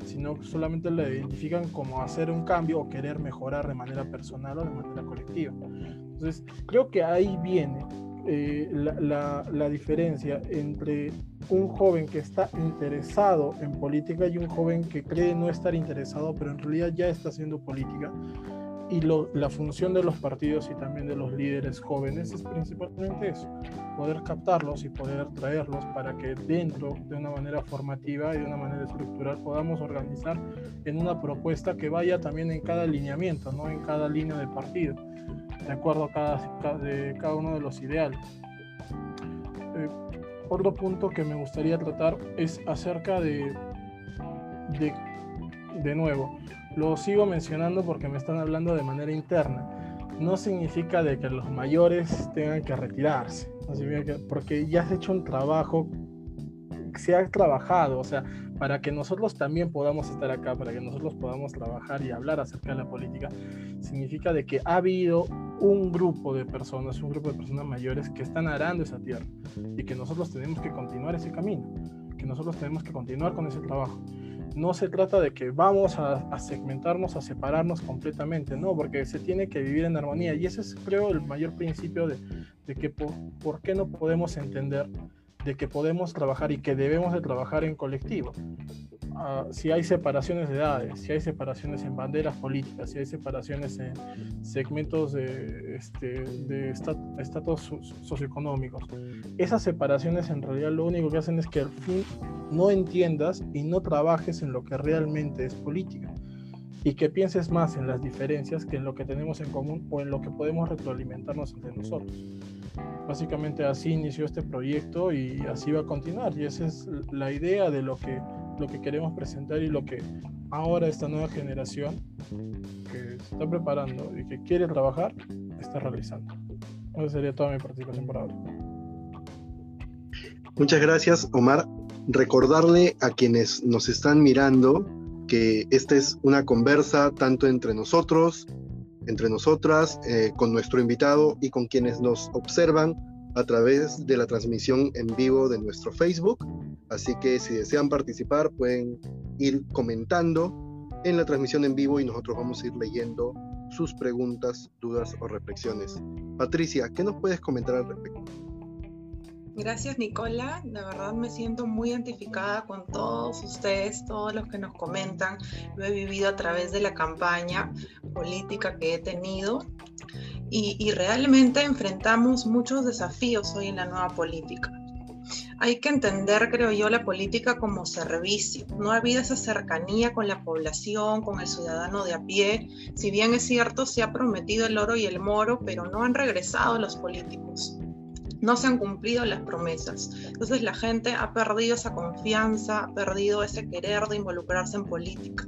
sino solamente la identifican como hacer un cambio o querer mejorar de manera personal o de manera colectiva. Entonces, creo que ahí viene eh, la, la, diferencia entre un joven que está interesado en política y un joven que cree no estar interesado, pero en realidad ya está haciendo política. Y la función de los partidos y también de los líderes jóvenes es principalmente eso, poder captarlos y poder traerlos para que dentro de una manera formativa y de una manera estructural podamos organizar en una propuesta que vaya también en cada alineamiento, no en cada línea de partido, de acuerdo a cada, de cada uno de los ideales. Eh, otro punto que me gustaría tratar es acerca de, de, de nuevo, lo sigo mencionando porque me están hablando de manera interna. No significa de que los mayores tengan que retirarse, porque ya has hecho un trabajo, se ha trabajado, o sea, para que nosotros también podamos estar acá, para que nosotros podamos trabajar y hablar acerca de la política, significa de que ha habido un grupo de personas, un grupo de personas mayores que están arando esa tierra y que nosotros tenemos que continuar ese camino, que nosotros tenemos que continuar con ese trabajo no se trata de que vamos a, segmentarnos, a separarnos completamente, no, porque se tiene que vivir en armonía. Y ese es, creo, el mayor principio de, que por, qué no podemos entender de que podemos trabajar y que debemos de trabajar en colectivo. Ah, si hay separaciones de edades, si hay separaciones en banderas políticas, si hay separaciones en segmentos de, este, de estatus socioeconómicos, esas separaciones en realidad lo único que hacen es que al fin no entiendas y no trabajes en lo que realmente es política. y que pienses más en las diferencias que en lo que tenemos en común o en lo que podemos retroalimentarnos entre nosotros. Básicamente así inició este proyecto y así va a continuar y esa es la idea de lo que, lo que queremos presentar y lo que ahora esta nueva generación que se está preparando y que quiere trabajar está realizando. Esa sería toda mi participación por ahora. Muchas gracias, Omar. Recordarle a quienes nos están mirando que esta es una conversa tanto entre nosotros, entre nosotras, eh, con nuestro invitado y con quienes nos observan a través de la transmisión en vivo de nuestro Facebook. Así que si desean participar pueden ir comentando en la transmisión en vivo y nosotros vamos a ir leyendo sus preguntas, dudas o reflexiones. Patricia, ¿qué nos puedes comentar al respecto? Gracias, Nicola. La verdad me siento muy identificada con todos ustedes, todos los que nos comentan. Lo he vivido a través de la campaña política que he tenido y, realmente enfrentamos muchos desafíos hoy en la nueva política. Hay que entender, creo yo, la política como servicio. No ha habido esa cercanía con la población, con el ciudadano de a pie. Si bien es cierto, se ha prometido el oro y el moro, pero no han regresado los políticos no se han cumplido las promesas. Entonces la gente ha perdido esa confianza, ha perdido ese querer de involucrarse en política.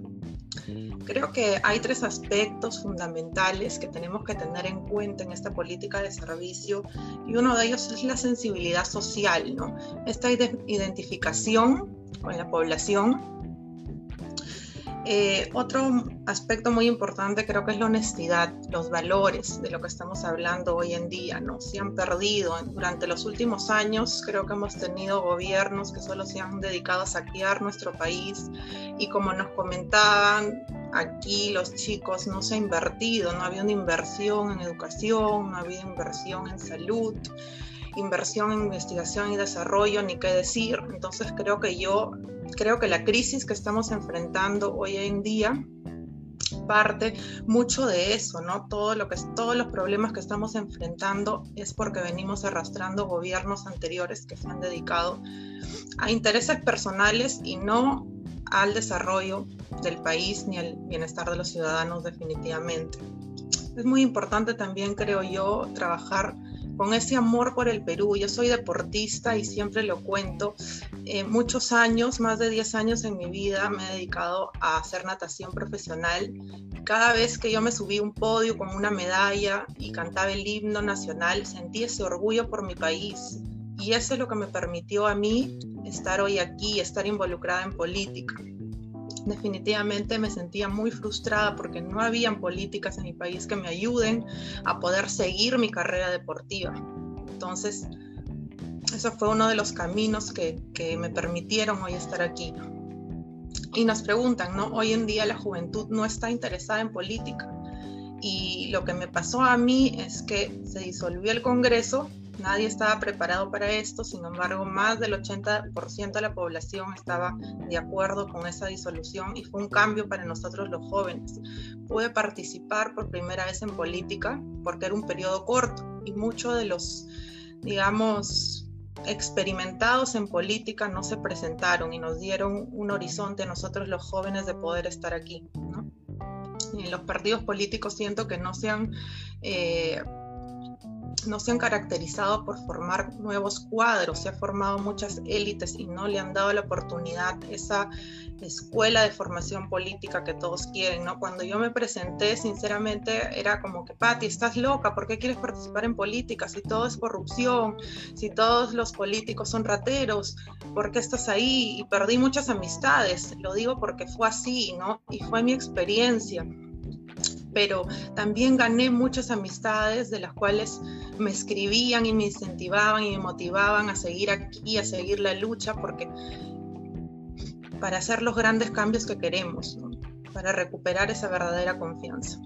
Creo que hay tres aspectos fundamentales que tenemos que tener en cuenta en esta política de servicio y uno de ellos es la sensibilidad social, ¿no? Esta identificación con la población eh, otro aspecto muy importante creo que es la honestidad, los valores de lo que estamos hablando hoy en día, ¿no? Se han perdido durante los últimos años, creo que hemos tenido gobiernos que solo se han dedicado a saquear nuestro país y como nos comentaban aquí los chicos, no se ha invertido, no había una inversión en educación, no había inversión en salud inversión en investigación y desarrollo, ni qué decir. Entonces creo que yo, creo que la crisis que estamos enfrentando hoy en día parte mucho de eso, ¿no? Todo lo que todos los problemas que estamos enfrentando es porque venimos arrastrando gobiernos anteriores que se han dedicado a intereses personales y no al desarrollo del país ni al bienestar de los ciudadanos definitivamente. Es muy importante también, creo yo, trabajar con ese amor por el Perú. Yo soy deportista y siempre lo cuento. Eh, muchos años, más de 10 años en mi vida, me he dedicado a hacer natación profesional. Cada vez que yo me subí a un podio con una medalla y cantaba el himno nacional, sentí ese orgullo por mi país. Y eso es lo que me permitió a mí estar hoy aquí, estar involucrada en política definitivamente me sentía muy frustrada porque no habían políticas en mi país que me ayuden a poder seguir mi carrera deportiva. Entonces, eso fue uno de los caminos que, que me permitieron hoy estar aquí. Y nos preguntan, ¿no? Hoy en día la juventud no está interesada en política. Y lo que me pasó a mí es que se disolvió el Congreso Nadie estaba preparado para esto, sin embargo, más del 80% de la población estaba de acuerdo con esa disolución y fue un cambio para nosotros los jóvenes. Pude participar por primera vez en política porque era un periodo corto y muchos de los, digamos, experimentados en política no se presentaron y nos dieron un horizonte a nosotros los jóvenes de poder estar aquí. ¿no? Los partidos políticos siento que no se han eh, no se han caracterizado por formar nuevos cuadros, se han formado muchas élites y no le han dado la oportunidad esa escuela de formación política que todos quieren, ¿no? Cuando yo me presenté, sinceramente, era como que, Patti, estás loca, ¿por qué quieres participar en política? Si todo es corrupción, si todos los políticos son rateros, ¿por qué estás ahí? Y perdí muchas amistades, lo digo porque fue así, ¿no? Y fue mi experiencia pero también gané muchas amistades de las cuales me escribían y me incentivaban y me motivaban a seguir aquí, a seguir la lucha, porque para hacer los grandes cambios que queremos, para recuperar esa verdadera confianza.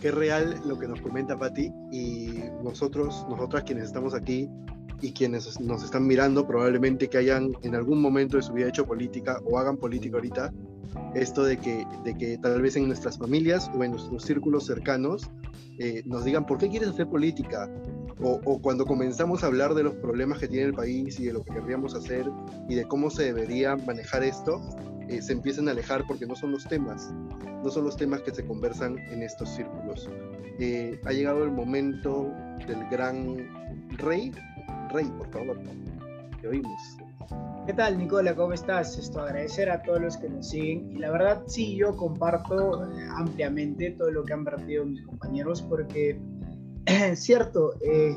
Qué real lo que nos comenta Patti y nosotros, nosotras quienes estamos aquí y quienes nos están mirando probablemente que hayan en algún momento de su vida hecho política o hagan política ahorita, esto de que, de que tal vez en nuestras familias o en nuestros círculos cercanos eh, nos digan, ¿por qué quieres hacer política? O, o, cuando comenzamos a hablar de los problemas que tiene el país y de lo que querríamos hacer y de cómo se debería manejar esto, eh, se empiecen a alejar porque no son los temas, no son los temas que se conversan en estos círculos. Eh, ha llegado el momento del gran rey. Rey, por favor, te oímos. ¿Qué tal, Nicola? ¿Cómo estás? Esto, agradecer a todos los que nos siguen. Y la verdad, sí, yo comparto eh, ampliamente todo lo que han vertido mis compañeros, porque, cierto, eh,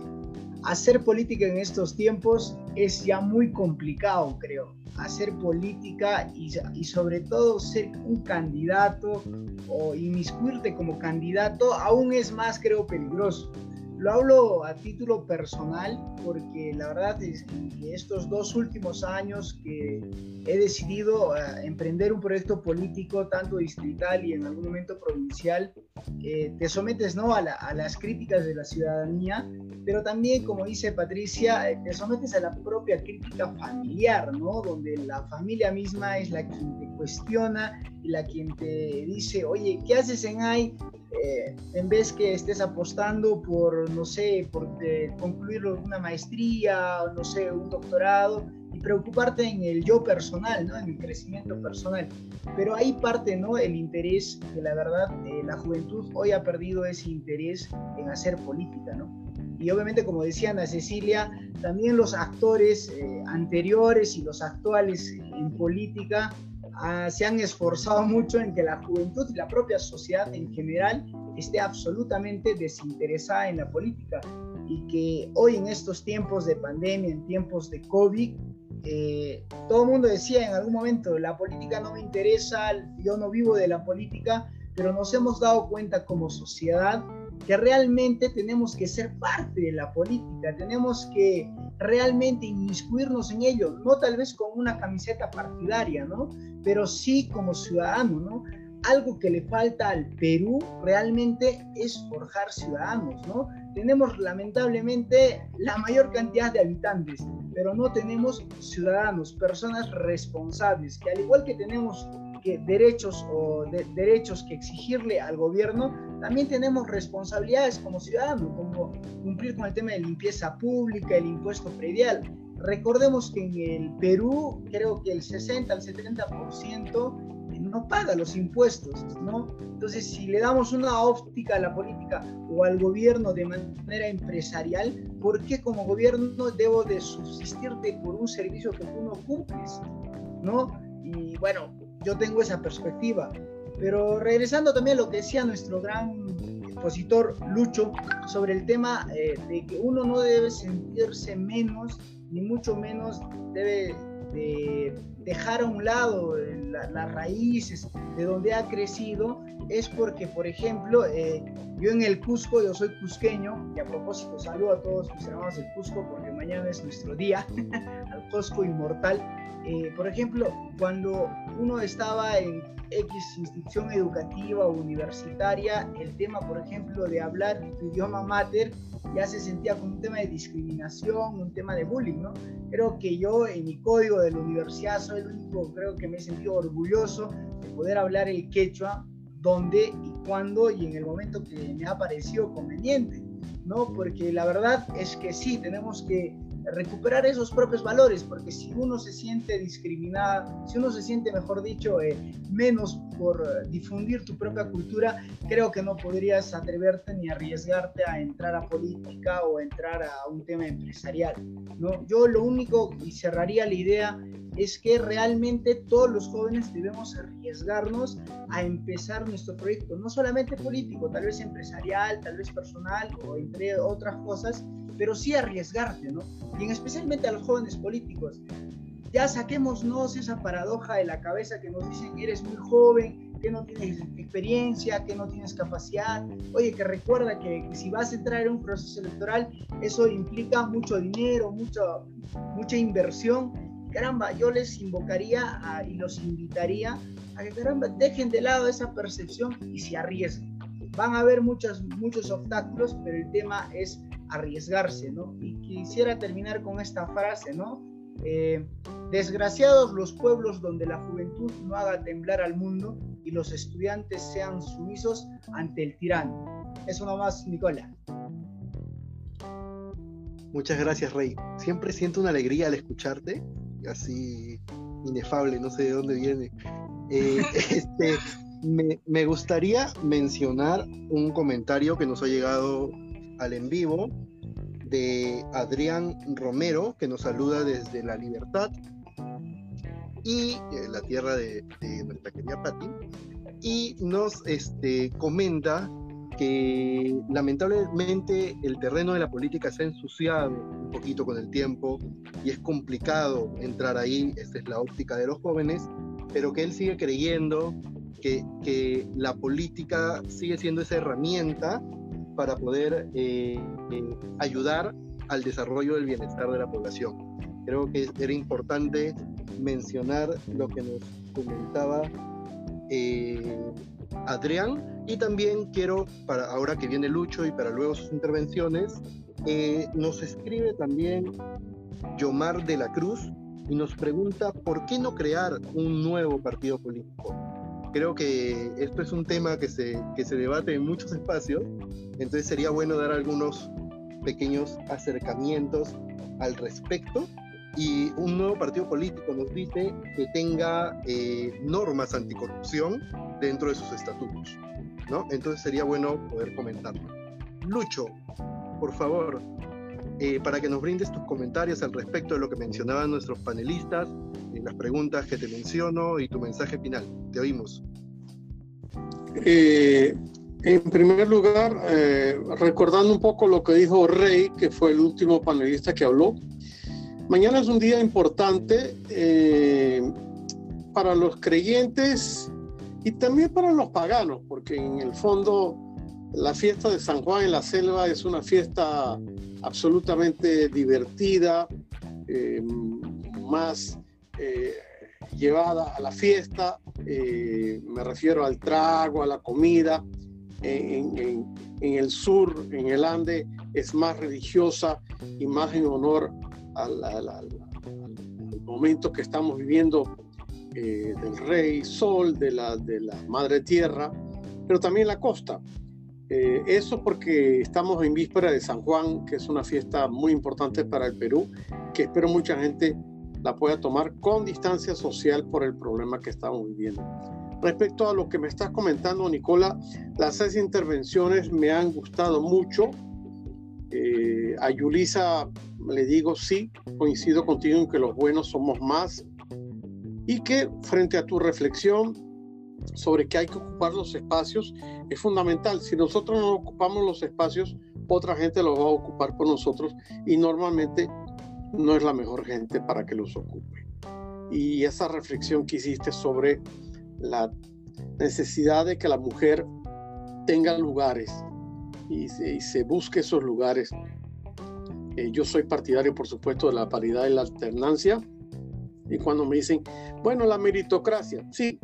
hacer política en estos tiempos es ya muy complicado, creo. Hacer política y, y sobre todo ser un candidato o inmiscuirte como candidato aún es más, creo, peligroso lo hablo a título personal porque la verdad es que estos dos últimos años que he decidido eh, emprender un proyecto político, tanto distrital y en algún momento provincial, eh, te sometes ¿no? A, a, las críticas de la ciudadanía, pero también, como dice Patricia, eh, te sometes a la propia crítica familiar, ¿no? donde la familia misma es la quien te cuestiona la quien te dice, oye, ¿qué haces en ahí? Eh, en vez que estés apostando por, no sé, por eh, concluir una maestría, no sé, un doctorado, y preocuparte en el yo personal, ¿no? En el crecimiento personal. Pero ahí parte, ¿no? El interés, que la verdad eh, la juventud hoy ha perdido ese interés en hacer política, ¿no? Y obviamente, como decía Ana Cecilia, también los actores anteriores y los actuales en política Ah, se han esforzado mucho en que la juventud y la propia sociedad en general esté absolutamente desinteresada en la política y que hoy en estos tiempos de pandemia, en tiempos de COVID, eh, todo el mundo decía en algún momento, la política no me interesa, yo no vivo de la política, pero nos hemos dado cuenta como sociedad que realmente tenemos que ser parte de la política, tenemos que realmente inmiscuirnos en ello, no tal vez con una camiseta partidaria, ¿no? Pero sí como ciudadano, ¿no? Algo que le falta al Perú realmente es forjar ciudadanos, ¿no? Tenemos lamentablemente la mayor cantidad de habitantes, pero no tenemos ciudadanos, personas responsables, que al igual que tenemos que derechos o derechos que exigirle al gobierno, también tenemos responsabilidades como ciudadanos, como cumplir con el tema de limpieza pública, el impuesto predial. Recordemos que en el Perú creo que el 60 al 70% no paga los impuestos, ¿no? Entonces, si le damos una óptica a la política o al gobierno de manera empresarial, ¿por qué como gobierno debo de subsistirte por un servicio que tú no cumples? ¿No? Y bueno, yo tengo esa perspectiva. Pero regresando también a lo que decía nuestro gran expositor Lucho sobre el tema eh, de que uno no debe sentirse menos, ni mucho menos debe de dejar a un lado las raíces de donde ha crecido, es porque, por ejemplo, eh, yo en el Cusco, yo soy cusqueño, y a propósito saludo a todos mis hermanos del Cusco porque mañana es nuestro día, al Cusco inmortal. Eh, por ejemplo, cuando uno estaba en X institución educativa o universitaria, el tema, por ejemplo, de hablar tu idioma mater ya se sentía como un tema de discriminación, un tema de bullying, ¿no? Creo que yo en mi código de la universidad soy el único, creo que me he sentido orgulloso de poder hablar el quechua donde y cuándo y en el momento que me ha parecido conveniente, ¿no? Porque la verdad es que sí, tenemos que recuperar esos propios valores, porque si uno se siente discriminado, si uno se siente, mejor dicho, eh, menos por eh, difundir tu propia cultura, creo que no podrías atreverte ni arriesgarte a entrar a política o entrar a un tema empresarial. ¿no? Yo lo único, y cerraría la idea, es que realmente todos los jóvenes debemos arriesgarnos a empezar nuestro proyecto, no solamente político, tal vez empresarial, tal vez personal o entre otras cosas, pero sí arriesgarte, ¿no? Y especialmente a los jóvenes políticos. Ya saquémonos esa paradoja de la cabeza que nos dicen que eres muy joven, que no tienes experiencia, que no tienes capacidad. Oye, que recuerda que, si vas a entrar en un proceso electoral, eso implica mucho dinero, mucho, mucha inversión. Caramba, yo les invocaría y los invitaría a que, caramba, dejen de lado esa percepción y se arriesguen. Van a haber muchos, muchos obstáculos, pero el tema es arriesgarse, ¿no? Y quisiera terminar con esta frase, ¿no? Eh, desgraciados los pueblos donde la juventud no haga temblar al mundo y los estudiantes sean sumisos ante el tirano. Eso nomás, Nicola. Muchas gracias, Rey. Siempre siento una alegría al escucharte, así inefable, no sé de dónde viene. Eh, este, me, gustaría mencionar un comentario que nos ha llegado al en vivo de Adrián Romero, que nos saluda desde La Libertad y eh, la tierra de, nuestra querida Patti, y nos este, comenta que lamentablemente el terreno de la política se ha ensuciado un poquito con el tiempo y es complicado entrar ahí, esa es la óptica de los jóvenes, pero que él sigue creyendo que, que la política sigue siendo esa herramienta para poder eh, eh, ayudar al desarrollo del bienestar de la población. Creo que era importante mencionar lo que nos comentaba eh, Adrián y también quiero, para ahora que viene Lucho y para luego sus intervenciones, nos escribe también Yomar de la Cruz y nos pregunta por qué no crear un nuevo partido político. Creo que esto es un tema que se, que se debate en muchos espacios, entonces sería bueno dar algunos pequeños acercamientos al respecto. Y un nuevo partido político nos dice que tenga eh, normas anticorrupción dentro de sus estatutos. ¿no? Entonces sería bueno poder comentarlo. Lucho, por favor, eh, para que nos brindes tus comentarios al respecto de lo que mencionaban nuestros panelistas, en las preguntas que te menciono y tu mensaje final. Te oímos. Eh, en primer lugar, eh, recordando un poco lo que dijo Rey, que fue el último panelista que habló, mañana es un día importante para los creyentes y también para los paganos, porque en el fondo la fiesta de San Juan en la Selva es una fiesta absolutamente divertida, eh, más eh, llevada a la fiesta, eh, me refiero al trago, a la comida. En, el sur, en el Ande, es más religiosa y más en honor al, al momento que estamos viviendo del rey sol, de la, de la madre tierra, pero también la costa. Eh, eso porque estamos en víspera de San Juan, que es una fiesta muy importante para el Perú, que espero mucha gente la pueda tomar con distancia social por el problema que estamos viviendo. Respecto a lo que me estás comentando, Nicola, las seis intervenciones me han gustado mucho. Eh, a Yulisa le digo sí, coincido contigo en que los buenos somos más y que frente a tu reflexión sobre que hay que ocupar los espacios es fundamental. Si nosotros no ocupamos los espacios, otra gente los va a ocupar por nosotros y normalmente no es la mejor gente para que los ocupe. Y esa reflexión que hiciste sobre la necesidad de que la mujer tenga lugares y se, busque esos lugares. Eh, yo soy partidario, por supuesto, de la paridad y la alternancia. Y cuando me dicen, bueno, la meritocracia, sí,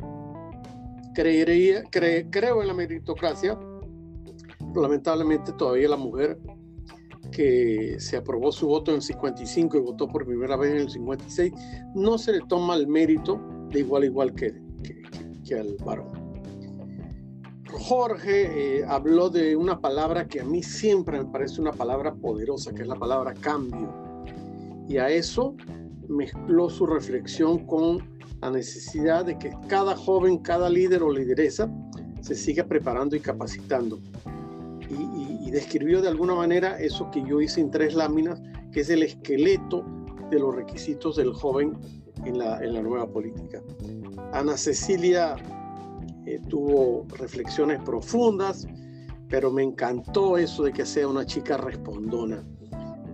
creería, creo en la meritocracia. Lamentablemente todavía la mujer que se aprobó su voto en el 55 y votó por primera vez en el 56, no se le toma el mérito de igual a igual que, que, al varón. Jorge eh, habló de una palabra que a mí siempre me parece una palabra poderosa, que es la palabra cambio. Y a eso mezcló su reflexión con la necesidad de que cada joven, cada líder o lideresa se siga preparando y capacitando. Y, describió de alguna manera eso que yo hice en tres láminas, que es el esqueleto de los requisitos del joven en la, en la nueva política. Ana Cecilia eh, tuvo reflexiones profundas, pero me encantó eso de que sea una chica respondona.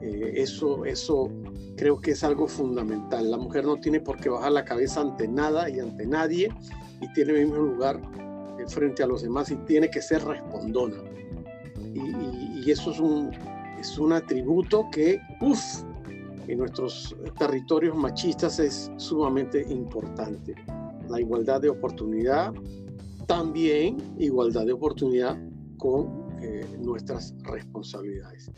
Eh, eso, eso creo que es algo fundamental. La mujer no tiene por qué bajar la cabeza ante nada y ante nadie y tiene el mismo lugar frente a los demás y tiene que ser respondona. Y, eso es un, es un atributo que, uff, en nuestros territorios machistas es sumamente importante. La igualdad de oportunidad, también igualdad de oportunidad con eh, nuestras responsabilidades.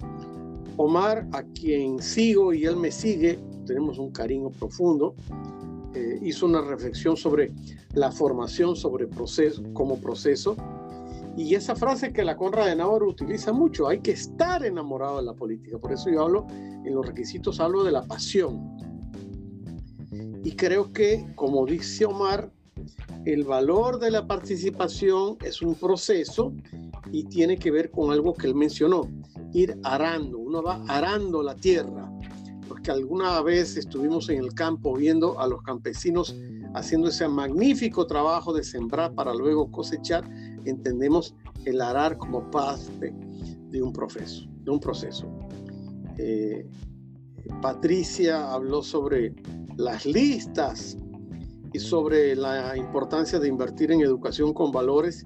Omar, a quien sigo y él me sigue, tenemos un cariño profundo, eh, hizo una reflexión sobre la formación sobre proceso, como proceso. Y esa frase que la Conrad de Navarro utiliza mucho, hay que estar enamorado de la política. Por eso yo hablo, en los requisitos hablo de la pasión. Y creo que, como dice Omar, el valor de la participación es un proceso y tiene que ver con algo que él mencionó, ir arando, uno va arando la tierra, porque alguna vez estuvimos en el campo viendo a los campesinos haciendo ese magnífico trabajo de sembrar para luego cosechar, entendemos el arar como parte de un proceso. Eh, Patricia habló sobre las listas y sobre la importancia de invertir en educación con valores.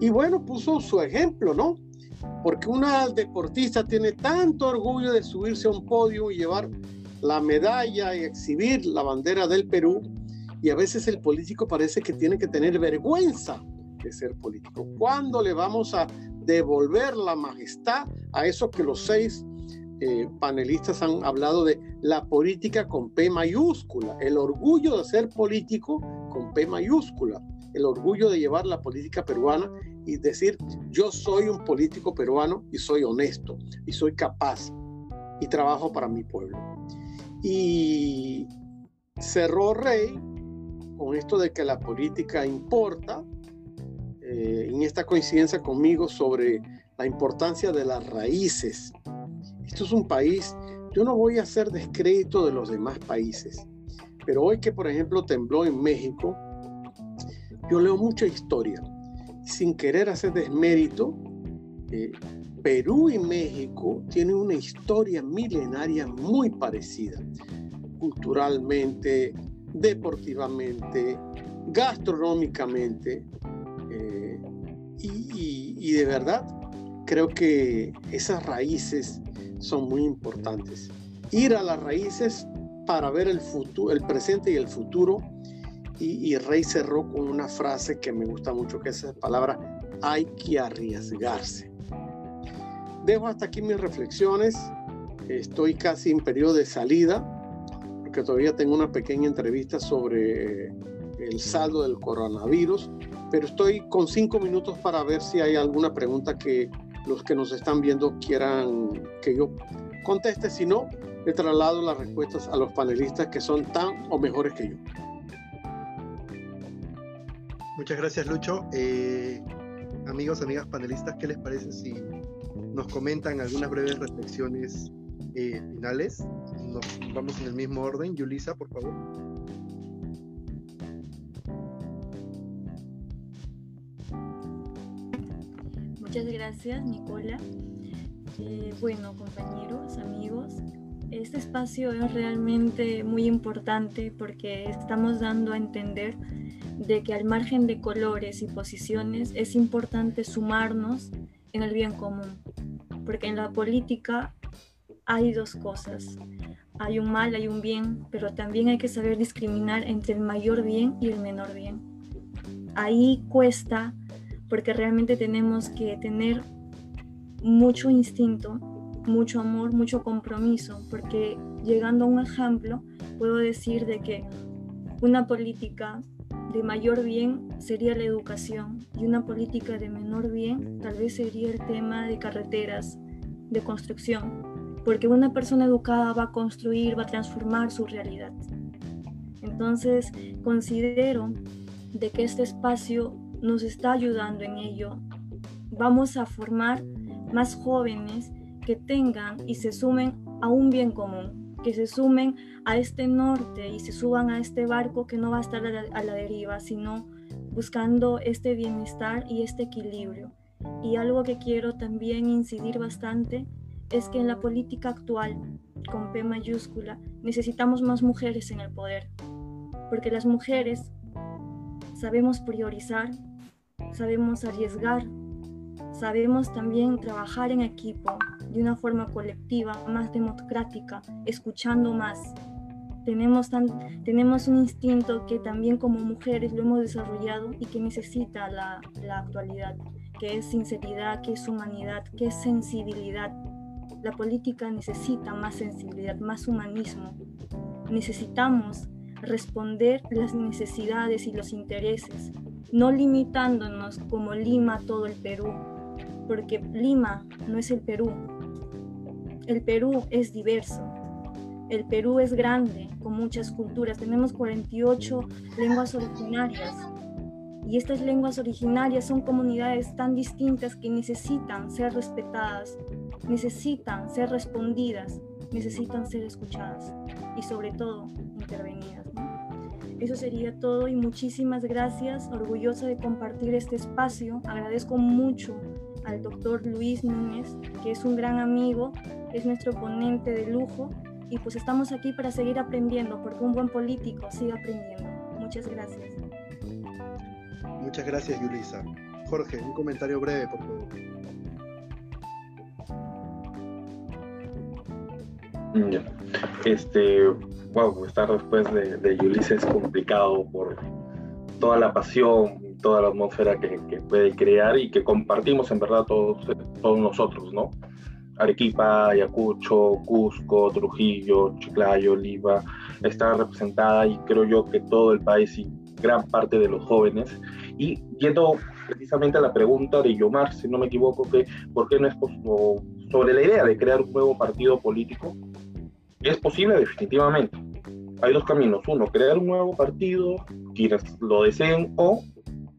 Y bueno, puso su ejemplo, ¿no? Porque una deportista tiene tanto orgullo de subirse a un podio y llevar la medalla y exhibir la bandera del Perú. Y a veces el político parece que tiene que tener vergüenza de ser político. ¿Cuándo le vamos a devolver la majestad a eso que los seis eh, panelistas han hablado de la política con P mayúscula, el orgullo de ser político con P mayúscula, el orgullo de llevar la política peruana y decir yo soy un político peruano y soy honesto y soy capaz y trabajo para mi pueblo. Y cerró Rey con esto de que la política importa, eh, en esta coincidencia conmigo sobre la importancia de las raíces esto es un país, yo no voy a hacer descrédito de los demás países, pero hoy que por ejemplo tembló en México, yo leo mucha historia. Sin querer hacer desmérito, eh, Perú y México tienen una historia milenaria muy parecida, culturalmente, deportivamente, gastronómicamente, eh, y, y de verdad creo que esas raíces son muy importantes. Ir a las raíces para ver el futuro, el presente y el futuro. Y, Rey cerró con una frase que me gusta mucho, que es esa palabra, hay que arriesgarse. Dejo hasta aquí mis reflexiones. Estoy casi en periodo de salida, porque todavía tengo una pequeña entrevista sobre el saldo del coronavirus, pero estoy con cinco minutos para ver si hay alguna pregunta que los que nos están viendo quieran que yo conteste. Si no, le traslado las respuestas a los panelistas que son tan o mejores que yo. Muchas gracias, Lucho. Eh, amigos, amigas panelistas, ¿qué les parece si nos comentan algunas breves reflexiones eh, finales? Nos vamos en el mismo orden. Yulisa, por favor. Muchas gracias, Nicola. Eh, bueno, compañeros, amigos, este espacio es realmente muy importante porque estamos dando a entender de que al margen de colores y posiciones es importante sumarnos en el bien común, porque en la política hay dos cosas. Hay un mal, hay un bien, pero también hay que saber discriminar entre el mayor bien y el menor bien. Ahí cuesta porque realmente tenemos que tener mucho instinto, mucho amor, mucho compromiso, porque llegando a un ejemplo, puedo decir de que una política de mayor bien sería la educación y una política de menor bien tal vez sería el tema de carreteras, de construcción, porque una persona educada va a construir, va a transformar su realidad. Entonces, considero de que este espacio nos está ayudando en ello. Vamos a formar más jóvenes que tengan y se sumen a un bien común, que se sumen a este norte y se suban a este barco que no va a estar a la, a deriva, sino buscando este bienestar y este equilibrio. Y algo que quiero también incidir bastante es que en la política actual, con P mayúscula, necesitamos más mujeres en el poder, porque las mujeres sabemos priorizar, sabemos arriesgar, sabemos también trabajar en equipo de una forma colectiva, más democrática, escuchando más. Tenemos, tenemos un instinto que también como mujeres lo hemos desarrollado y que necesita la, la actualidad, que es sinceridad, que es humanidad, que es sensibilidad. La política necesita más sensibilidad, más humanismo. Necesitamos responder las necesidades y los intereses no limitándonos como Lima todo el Perú, porque Lima no es el Perú. El Perú es diverso. El Perú es grande, con muchas culturas. Tenemos 48 lenguas originarias. Y estas lenguas originarias son comunidades tan distintas que necesitan ser respetadas, necesitan ser respondidas, necesitan ser escuchadas y sobre todo intervenidas. Eso sería todo y muchísimas gracias, orgullosa de compartir este espacio. Agradezco mucho al doctor Luis Núñez, que es un gran amigo, es nuestro ponente de lujo y pues estamos aquí para seguir aprendiendo, porque un buen político sigue aprendiendo. Muchas gracias. Muchas gracias, Yulisa. Jorge, un comentario breve, por favor. Este, wow, estar después de, de Yulisa es complicado por toda la pasión, toda la atmósfera que, que, puede crear y que compartimos en verdad todos, todos nosotros, ¿no? Arequipa, Ayacucho, Cusco, Trujillo, Chiclayo, Oliva, está representada y creo yo que todo el país y gran parte de los jóvenes. Y yendo precisamente a la pregunta de Yomar, si no me equivoco, que por qué no es sobre la idea de crear un nuevo partido político, es posible definitivamente. Hay dos caminos. Uno, crear un nuevo partido, quienes lo deseen, o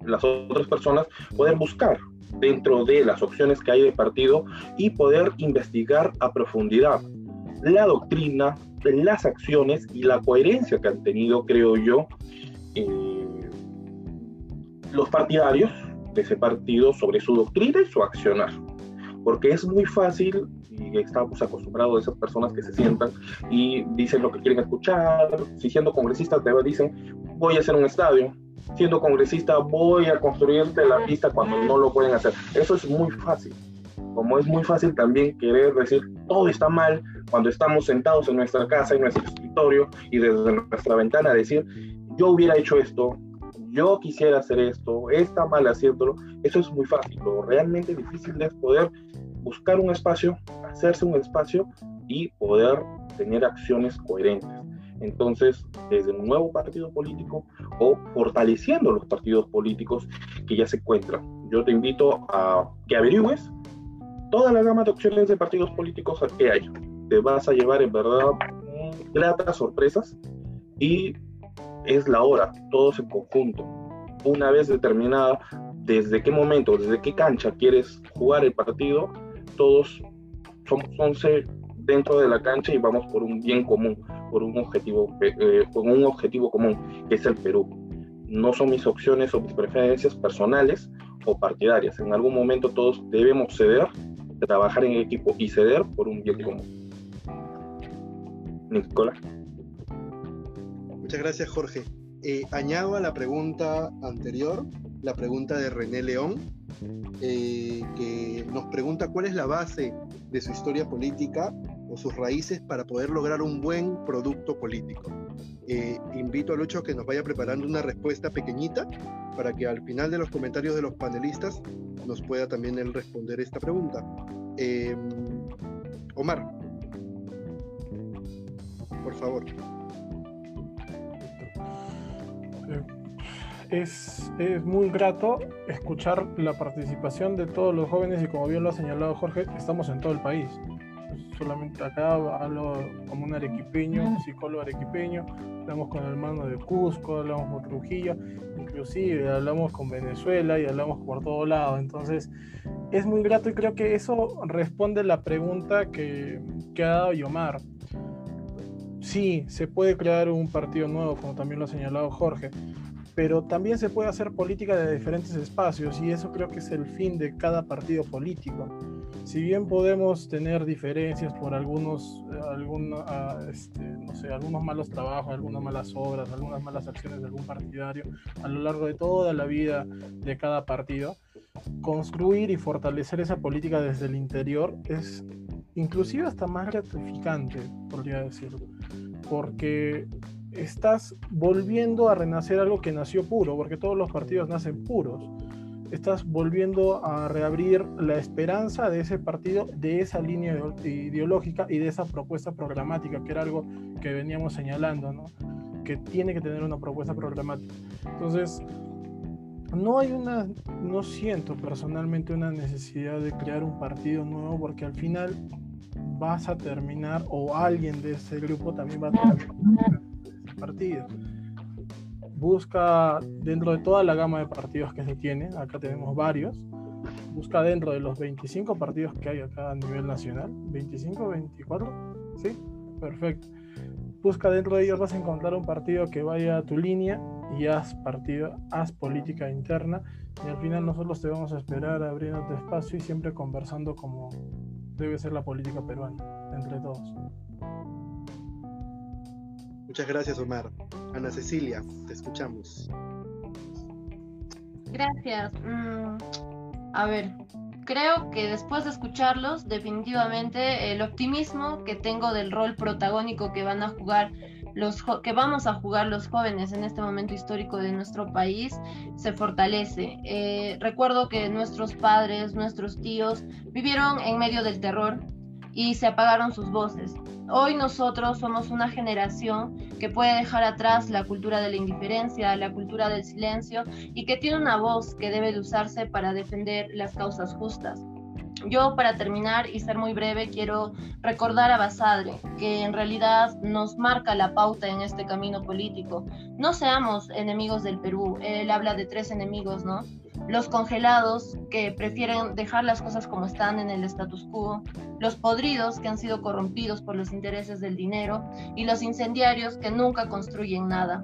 las otras personas pueden buscar dentro de las opciones que hay de partido y poder investigar a profundidad la doctrina, las acciones y la coherencia que han tenido, creo yo, eh, los partidarios de ese partido sobre su doctrina y su accionar. Porque es muy fácil, y estamos acostumbrados a esas personas que se sientan y dicen lo que quieren escuchar, si siendo congresistas te dicen, voy a hacer un estadio, siendo congresista voy a construirte la pista cuando no lo pueden hacer. Eso es muy fácil. Como es muy fácil también querer decir todo está mal cuando estamos sentados en nuestra casa, en nuestro escritorio y desde nuestra ventana decir yo hubiera hecho esto, yo quisiera hacer esto, está mal haciéndolo. Eso es muy fácil. Lo realmente difícil es poder buscar un espacio, hacerse un espacio y poder tener acciones coherentes. Entonces, desde un nuevo partido político o fortaleciendo los partidos políticos que ya se encuentran. Yo te invito a que averigües toda la gama de opciones de partidos políticos que hay. Te vas a llevar en verdad gratas sorpresas y es la hora, todos en conjunto. Una vez determinada desde qué momento, desde qué cancha quieres jugar el partido, todos somos 11 dentro de la cancha y vamos por un bien común, por un objetivo, eh, por un objetivo común, que es el Perú. No son mis opciones o mis preferencias personales o partidarias. En algún momento todos debemos ceder, trabajar en equipo y ceder por un bien común. Nicolás. Muchas gracias, Jorge. Eh, añado a la pregunta anterior, la pregunta de René León, eh, que nos pregunta cuál es la base de su historia política o sus raíces para poder lograr un buen producto político. Eh, invito a Lucho a que nos vaya preparando una respuesta pequeñita para que al final de los comentarios de los panelistas nos pueda también él responder esta pregunta. Em, Omar, por favor. Es, es, muy grato escuchar la participación de todos los jóvenes y como bien lo ha señalado Jorge, estamos en todo el país solamente acá hablo como un arequipeño, psicólogo arequipeño, hablamos con el hermano de Cusco, hablamos con Trujillo, inclusive hablamos con Venezuela y hablamos por todo lado. Entonces, es muy grato y creo que eso responde la pregunta que, que ha dado Yomar. Sí, se puede crear un partido nuevo, como también lo ha señalado Jorge, pero también se puede hacer política de diferentes espacios y eso creo que es el fin de cada partido político si bien podemos tener diferencias por algunos, ah, este, algunos malos trabajos, algunas malas obras, algunas malas acciones de algún partidario a lo largo de toda la vida de cada partido, construir y fortalecer esa política desde el interior es inclusive hasta más gratificante, podría decirlo, porque estás volviendo a renacer algo que nació puro, porque todos los partidos nacen puros estás volviendo a reabrir la esperanza de ese partido, de esa línea ideológica y de esa propuesta programática, que era algo que veníamos señalando, ¿no? que tiene que tener una propuesta programática. Entonces, no hay una, no siento personalmente una necesidad de crear un partido nuevo porque al final vas a terminar, o alguien de ese grupo también va a terminar ese partido. Busca dentro de toda la gama de partidos que se tiene, acá tenemos varios, busca dentro de los 25 partidos que hay acá a nivel nacional, 25, 24, ¿sí? Perfecto. Busca dentro de ellos vas a encontrar un partido que vaya a tu línea y haz partido, haz política interna y al final nosotros te vamos a esperar abriéndote espacio y siempre conversando como debe ser la política peruana, entre todos. Muchas gracias, Omar. Ana Cecilia, te escuchamos. Gracias. Mm, a ver, creo que después de escucharlos, definitivamente el optimismo que tengo del rol protagónico que van a jugar los que vamos a jugar los jóvenes en este momento histórico de nuestro país se fortalece. Eh, recuerdo que nuestros padres, nuestros tíos vivieron en medio del terror y se apagaron sus voces. Hoy nosotros somos una generación que puede dejar atrás la cultura de la indiferencia, la cultura del silencio y que tiene una voz que debe de usarse para defender las causas justas. Yo, para terminar y ser muy breve, quiero recordar a Basadre, que en realidad nos marca la pauta en este camino político. No seamos enemigos del Perú. Él habla de tres enemigos, ¿no? Los congelados, que prefieren dejar las cosas como están en el status quo. Los podridos, que han sido corrompidos por los intereses del dinero. Y los incendiarios, que nunca construyen nada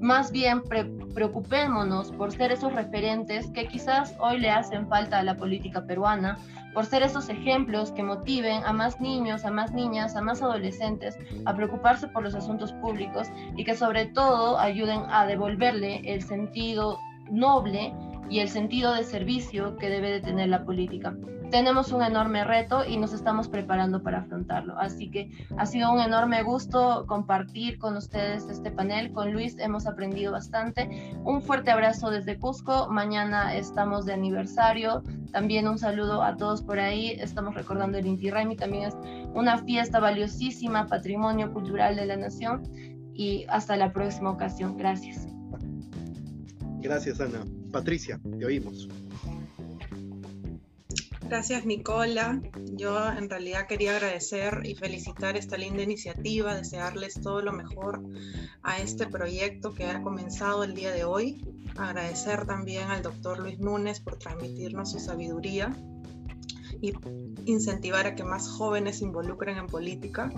más bien preocupémonos por ser esos referentes que quizás hoy le hacen falta a la política peruana, por ser esos ejemplos que motiven a más niños, a más niñas, a más adolescentes a preocuparse por los asuntos públicos y que sobre todo ayuden a devolverle el sentido noble y el sentido de servicio que debe de tener la política tenemos un enorme reto y nos estamos preparando para afrontarlo. Así que ha sido un enorme gusto compartir con ustedes este panel. Con Luis hemos aprendido bastante. Un fuerte abrazo desde Cusco. Mañana estamos de aniversario. También un saludo a todos por ahí. Estamos recordando el Inti Raimi. También es una fiesta valiosísima, patrimonio cultural de la nación. Y hasta la próxima ocasión. Gracias. Gracias, Ana. Patricia, te oímos. Gracias, Nicola. Yo en realidad quería agradecer y felicitar esta linda iniciativa, desearles todo lo mejor a este proyecto que ha comenzado el día de hoy. Agradecer también al doctor Luis Núñez por transmitirnos su sabiduría y incentivar a que más jóvenes se involucren en política.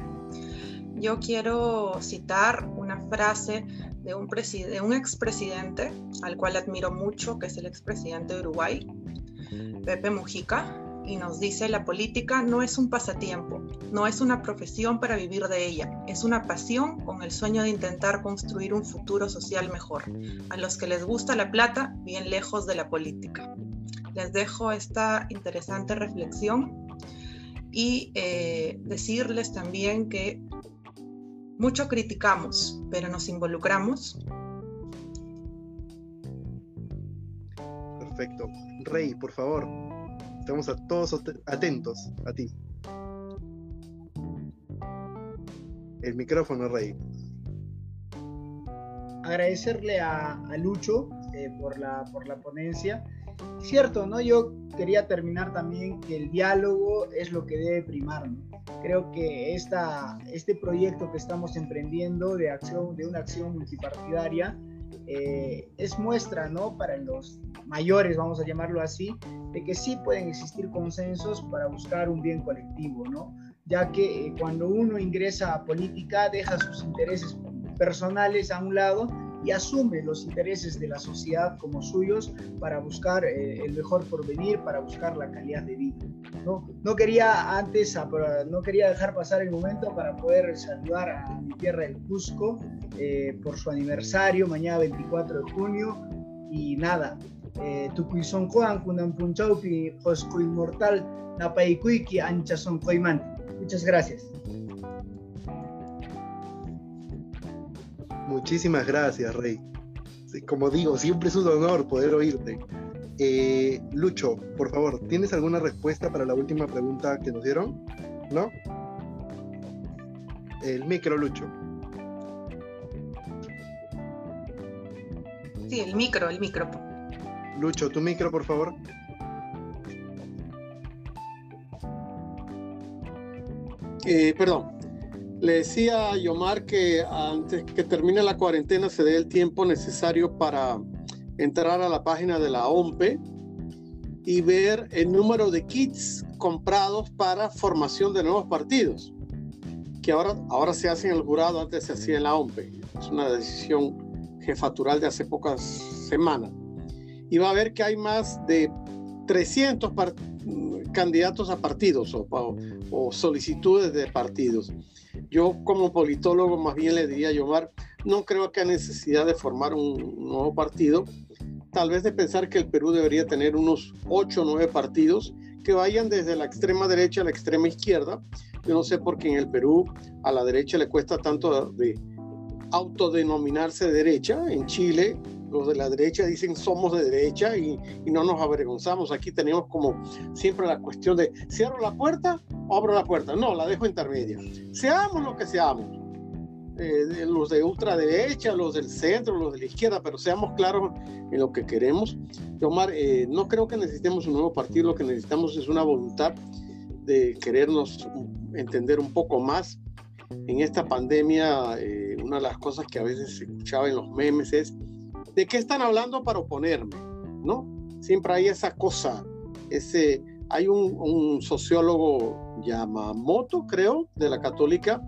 Yo quiero citar una frase de un, de un expresidente al cual admiro mucho, que es el expresidente de Uruguay, Pepe Mujica, y nos dice, la política no es un pasatiempo, no es una profesión para vivir de ella, es una pasión con el sueño de intentar construir un futuro social mejor. A los que les gusta la plata, bien lejos de la política. Les dejo esta interesante reflexión y eh, decirles también que mucho criticamos, pero nos involucramos. Perfecto. Rey, por favor, estamos a todos atentos a ti. El micrófono, Rey. Agradecerle a, Lucho eh, por, la, por la ponencia. Cierto, ¿no? Yo quería terminar también que el diálogo es lo que debe primar, Creo que esta, este proyecto que estamos emprendiendo de, acción, de una acción multipartidaria eh, es muestra, ¿no? Para los mayores, vamos a llamarlo así, de que sí pueden existir consensos para buscar un bien colectivo, ¿no? Ya que eh, cuando uno ingresa a política deja sus intereses personales a un lado y asume los intereses de la sociedad como suyos para buscar eh, el mejor porvenir, para buscar la calidad de vida. No, no quería antes, no quería dejar pasar el momento para poder saludar a mi tierra del Cusco eh, por su aniversario, mañana 24 de junio. Y nada, eh, Tukuison Juan, Punchaupi, Josco Inmortal, Napaikuiki, Anchason Koiman. Muchas gracias. Muchísimas gracias, Rey. Como digo, siempre es un honor poder oírte. Eh, Lucho, por favor, ¿tienes alguna respuesta para la última pregunta que nos dieron? ¿No? El micro, Lucho. Sí, el micro, el micro. Lucho, tu micro, por favor. Eh, perdón. Le decía a Yomar que antes que termine la cuarentena se dé el tiempo necesario para entrar a la página de la OMPE y ver el número de kits comprados para formación de nuevos partidos, que ahora, ahora se hace en el jurado, antes se hacía en la OMPE. Es una decisión jefatural de hace pocas semanas. Y va a ver que hay más de 300 candidatos a partidos o, o solicitudes de partidos. Yo como politólogo más bien le diría a Yomar, no creo que haya necesidad de formar un nuevo partido, tal vez de pensar que el Perú debería tener unos 8 o 9 partidos que vayan desde la extrema derecha a la extrema izquierda. Yo no sé por qué en el Perú a la derecha le cuesta tanto de autodenominarse derecha. En Chile los de la derecha dicen somos de derecha y, y, no nos avergonzamos. Aquí tenemos como siempre la cuestión de cierro la puerta o abro la puerta. No, la dejo intermedia. Seamos lo que seamos. Eh, los de ultraderecha, los del centro, los de la izquierda, pero seamos claros en lo que queremos. Omar, eh, no creo que necesitemos un nuevo partido, lo que necesitamos es una voluntad de querernos entender un poco más. En esta pandemia, eh, una de las cosas que a veces se escuchaba en los memes es, ¿de qué están hablando para oponerme? ¿No? Siempre hay esa cosa, ese, hay un, un sociólogo Yamamoto, creo, de la católica,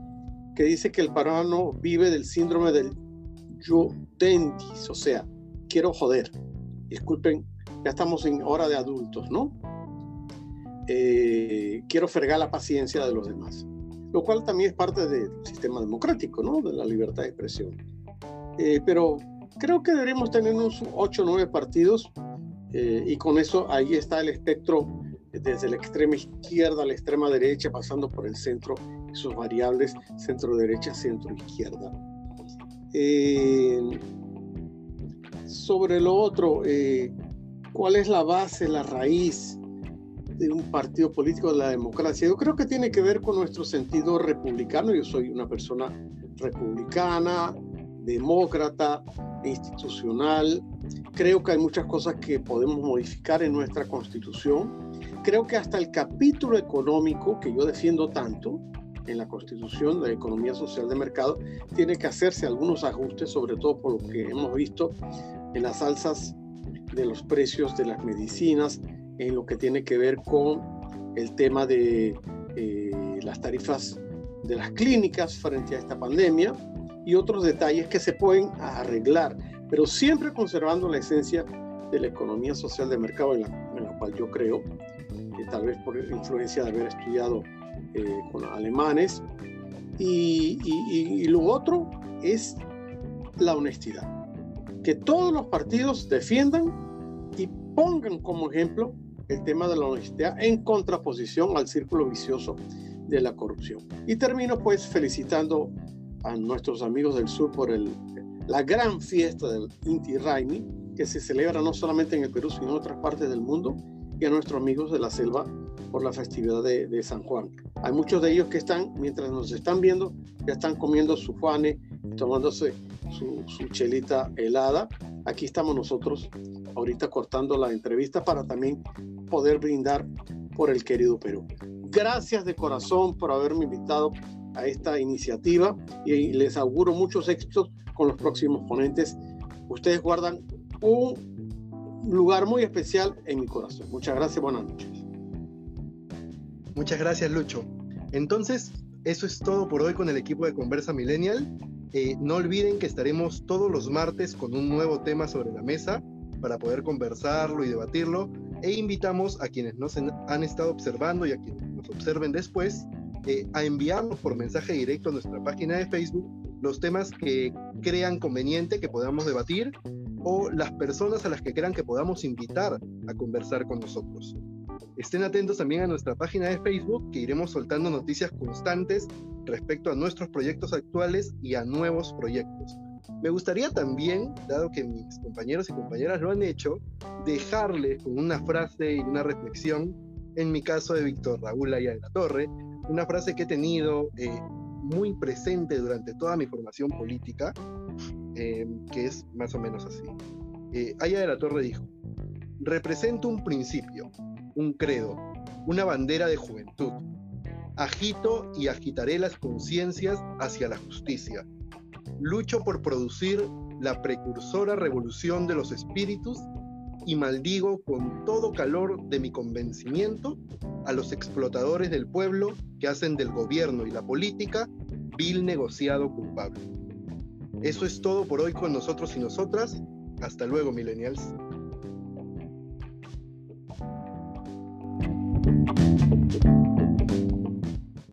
que dice que el peruano vive del síndrome del yo dentis, o sea, quiero joder. Disculpen, ya estamos en hora de adultos, ¿no? Eh, quiero fregar la paciencia de los demás, lo cual también es parte del sistema democrático, ¿no? De la libertad de expresión. Eh, pero creo que deberíamos tener unos 8 o 9 partidos eh, y con eso ahí está el espectro desde la extrema izquierda a la extrema derecha, pasando por el centro sus variables centro-derecha, centro-izquierda. Eh, sobre lo otro, eh, ¿cuál es la base, la raíz de un partido político de la democracia? Yo creo que tiene que ver con nuestro sentido republicano. Yo soy una persona republicana, demócrata, institucional. Creo que hay muchas cosas que podemos modificar en nuestra constitución. Creo que hasta el capítulo económico que yo defiendo tanto, en la constitución de la economía social de mercado, tiene que hacerse algunos ajustes, sobre todo por lo que hemos visto en las alzas de los precios de las medicinas, en lo que tiene que ver con el tema de eh, las tarifas de las clínicas frente a esta pandemia y otros detalles que se pueden arreglar, pero siempre conservando la esencia de la economía social de mercado en la, en la cual yo creo, que tal vez por influencia de haber estudiado eh, con alemanes. Y, y, lo otro es la honestidad. Que todos los partidos defiendan y pongan como ejemplo el tema de la honestidad en contraposición al círculo vicioso de la corrupción. Y termino pues felicitando a nuestros amigos del sur por el, la gran fiesta del Inti Raimi, que se celebra no solamente en el Perú, sino en otras partes del mundo, y a nuestros amigos de la selva por la festividad de, San Juan. Hay muchos de ellos que están, mientras nos están viendo, ya están comiendo su juane, tomándose su, su chelita helada. Aquí estamos nosotros ahorita cortando la entrevista para también poder brindar por el querido Perú. Gracias de corazón por haberme invitado a esta iniciativa y les auguro muchos éxitos con los próximos ponentes. Ustedes guardan un lugar muy especial en mi corazón. Muchas gracias, buenas noches. Muchas gracias, Lucho. Entonces, eso es todo por hoy con el equipo de Conversa Millennial. Eh, no olviden que estaremos todos los martes con un nuevo tema sobre la mesa para poder conversarlo y debatirlo. E invitamos a quienes nos han estado observando y a quienes nos observen después eh, a enviarnos por mensaje directo a nuestra página de Facebook los temas que crean conveniente que podamos debatir o las personas a las que crean que podamos invitar a conversar con nosotros. Estén atentos también a nuestra página de Facebook, que iremos soltando noticias constantes respecto a nuestros proyectos actuales y a nuevos proyectos. Me gustaría también, dado que mis compañeros y compañeras lo han hecho, dejarles con una frase y una reflexión, en mi caso de Víctor Raúl Aya de la Torre, una frase que he tenido eh, muy presente durante toda mi formación política, eh, que es más o menos así. Eh, Aya de la Torre dijo, represento un principio, un credo, una bandera de juventud, agito y agitaré las conciencias hacia la justicia. Lucho por producir la precursora revolución de los espíritus y maldigo con todo calor de mi convencimiento a los explotadores del pueblo que hacen del gobierno y la política vil negociado culpable. Eso es todo por hoy con nosotros y nosotras. Hasta luego, millennials.